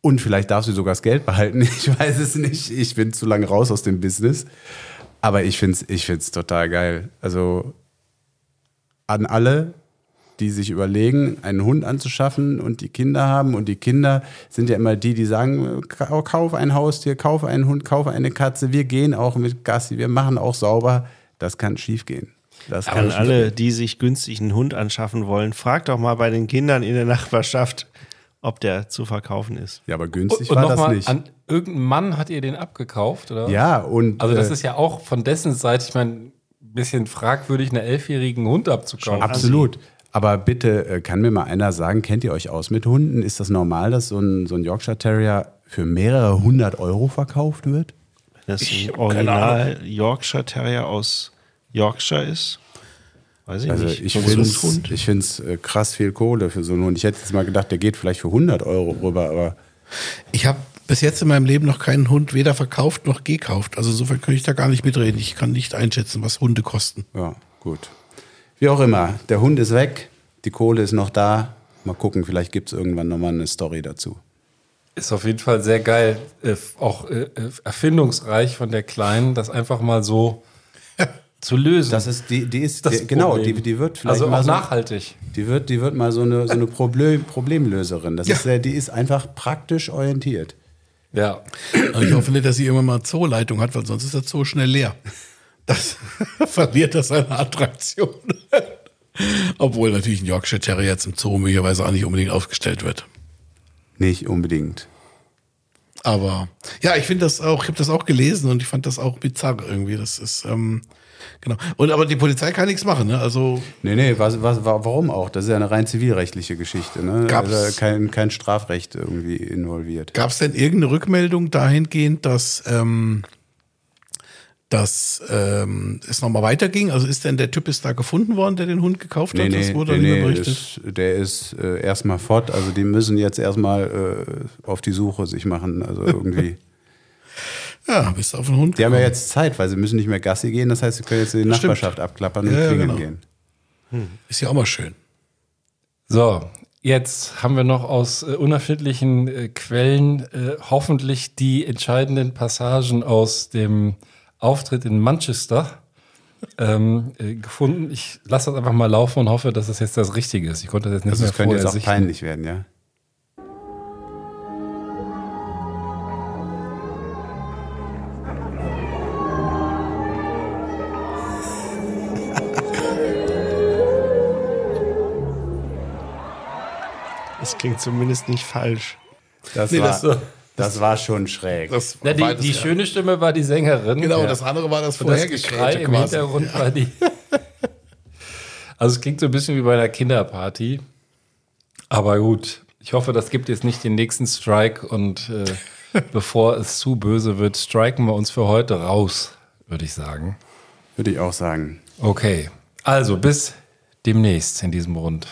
Und vielleicht darf sie sogar das Geld behalten. Ich weiß es nicht. Ich bin zu lange raus aus dem Business. Aber ich finde es ich find's total geil. Also an alle, die sich überlegen, einen Hund anzuschaffen und die Kinder haben. Und die Kinder sind ja immer die, die sagen, "Kau- kauf ein Haustier, kauf einen Hund, kauf eine Katze. Wir gehen auch mit Gassi, wir machen auch sauber. Das kann schiefgehen. Das an alle, die sich günstig einen Hund anschaffen wollen, fragt doch mal bei den Kindern in der Nachbarschaft, ob der zu verkaufen ist. Ja, aber günstig und war das nochmal, nicht. an irgendeinen Mann hat ihr den abgekauft, oder? ja, und Also das äh, ist ja auch von dessen Seite, ich meine, ein bisschen fragwürdig, einen elfjährigen Hund abzukaufen. Absolut. Aber bitte, äh, kann mir mal einer sagen, kennt ihr euch aus mit Hunden? Ist das normal, dass so ein, so ein Yorkshire Terrier für mehrere hundert Euro verkauft wird? Wenn das ein Original Yorkshire Terrier aus Yorkshire ist. Weiß ich Also nicht. ich finde es äh, krass viel Kohle für so einen Hund. Ich hätte jetzt mal gedacht, der geht vielleicht für 100 Euro rüber, aber Ich habe bis jetzt in meinem Leben noch keinen Hund weder verkauft noch gekauft. Also insofern kann ich da gar nicht mitreden. Ich kann nicht einschätzen, was Hunde kosten. ja, gut. Wie auch immer, der Hund ist weg, die Kohle ist noch da. Mal gucken, vielleicht gibt es irgendwann nochmal eine Story dazu. Ist auf jeden Fall sehr geil, äh, auch äh, äh, erfindungsreich von der Kleinen, das einfach mal so zu lösen. Das ist, die, die ist, Das die, genau, die, die wird vielleicht also mal auch so, nachhaltig. Die wird, die wird mal so eine, so eine Problem, Problemlöserin. Das ist, sehr- die ist einfach praktisch orientiert. Ja. Und ich hoffe nicht, dass sie irgendwann mal Zooleitung hat, weil sonst ist der Zoo schnell leer. Das verliert das seine Attraktion. Obwohl natürlich ein Yorkshire Terrier jetzt im Zoo möglicherweise auch nicht unbedingt aufgestellt wird. Nicht unbedingt. Aber ja, ich finde das auch, ich habe das auch gelesen und ich fand das auch bizarr irgendwie. Das ist, ähm, genau. Und aber die Polizei kann nichts machen, ne? Also Nee, nee, was, was, wa- warum auch? Das ist ja eine rein zivilrechtliche Geschichte. Ne? Gab's- Also kein, kein Strafrecht irgendwie involviert. Gab es denn irgendeine Rückmeldung dahingehend, dass, ähm, dass ähm, es nochmal weiterging? Also ist denn der Typ ist da gefunden worden, der den Hund gekauft hat? Nee, nee, das wurde nee, nicht mehr berichtet. ist, der ist äh, erstmal fort. Also die müssen jetzt erstmal äh, auf die Suche sich machen. Also irgendwie. Ja, bist du auf den Hund Die haben ja gekommen. jetzt Zeit, weil sie müssen nicht mehr Gassi gehen. Das heißt, sie können jetzt in die Das stimmt. Nachbarschaft abklappern und Ja, klingeln genau. gehen. Ist ja auch mal schön. So, jetzt haben wir noch aus äh, unerfindlichen äh, Quellen äh, hoffentlich die entscheidenden Passagen aus dem Auftritt in Manchester ähm, äh, gefunden. Ich lasse das einfach mal laufen und hoffe, dass das jetzt das Richtige ist. Ich konnte das jetzt nicht Also mehr es könnte jetzt auch sichten. peinlich werden, ja. Das klingt zumindest nicht falsch. Das, Nee, war, das- das, war schon schräg. Das Ja, die, die ja. schöne Stimme war die Sängerin. Genau, ja. das andere war das vorhergekrähte im quasi. Hintergrund war die. also es klingt so ein bisschen wie bei einer Kinderparty. Aber gut, ich hoffe, das gibt jetzt nicht den nächsten Strike und äh, bevor es zu böse wird, striken wir uns für heute raus, würde ich sagen. Würde ich auch sagen. Okay, also bis demnächst in diesem Rund.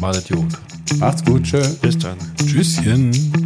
Malet gut. Macht's gut, tschö. Bis dann. Tschüsschen.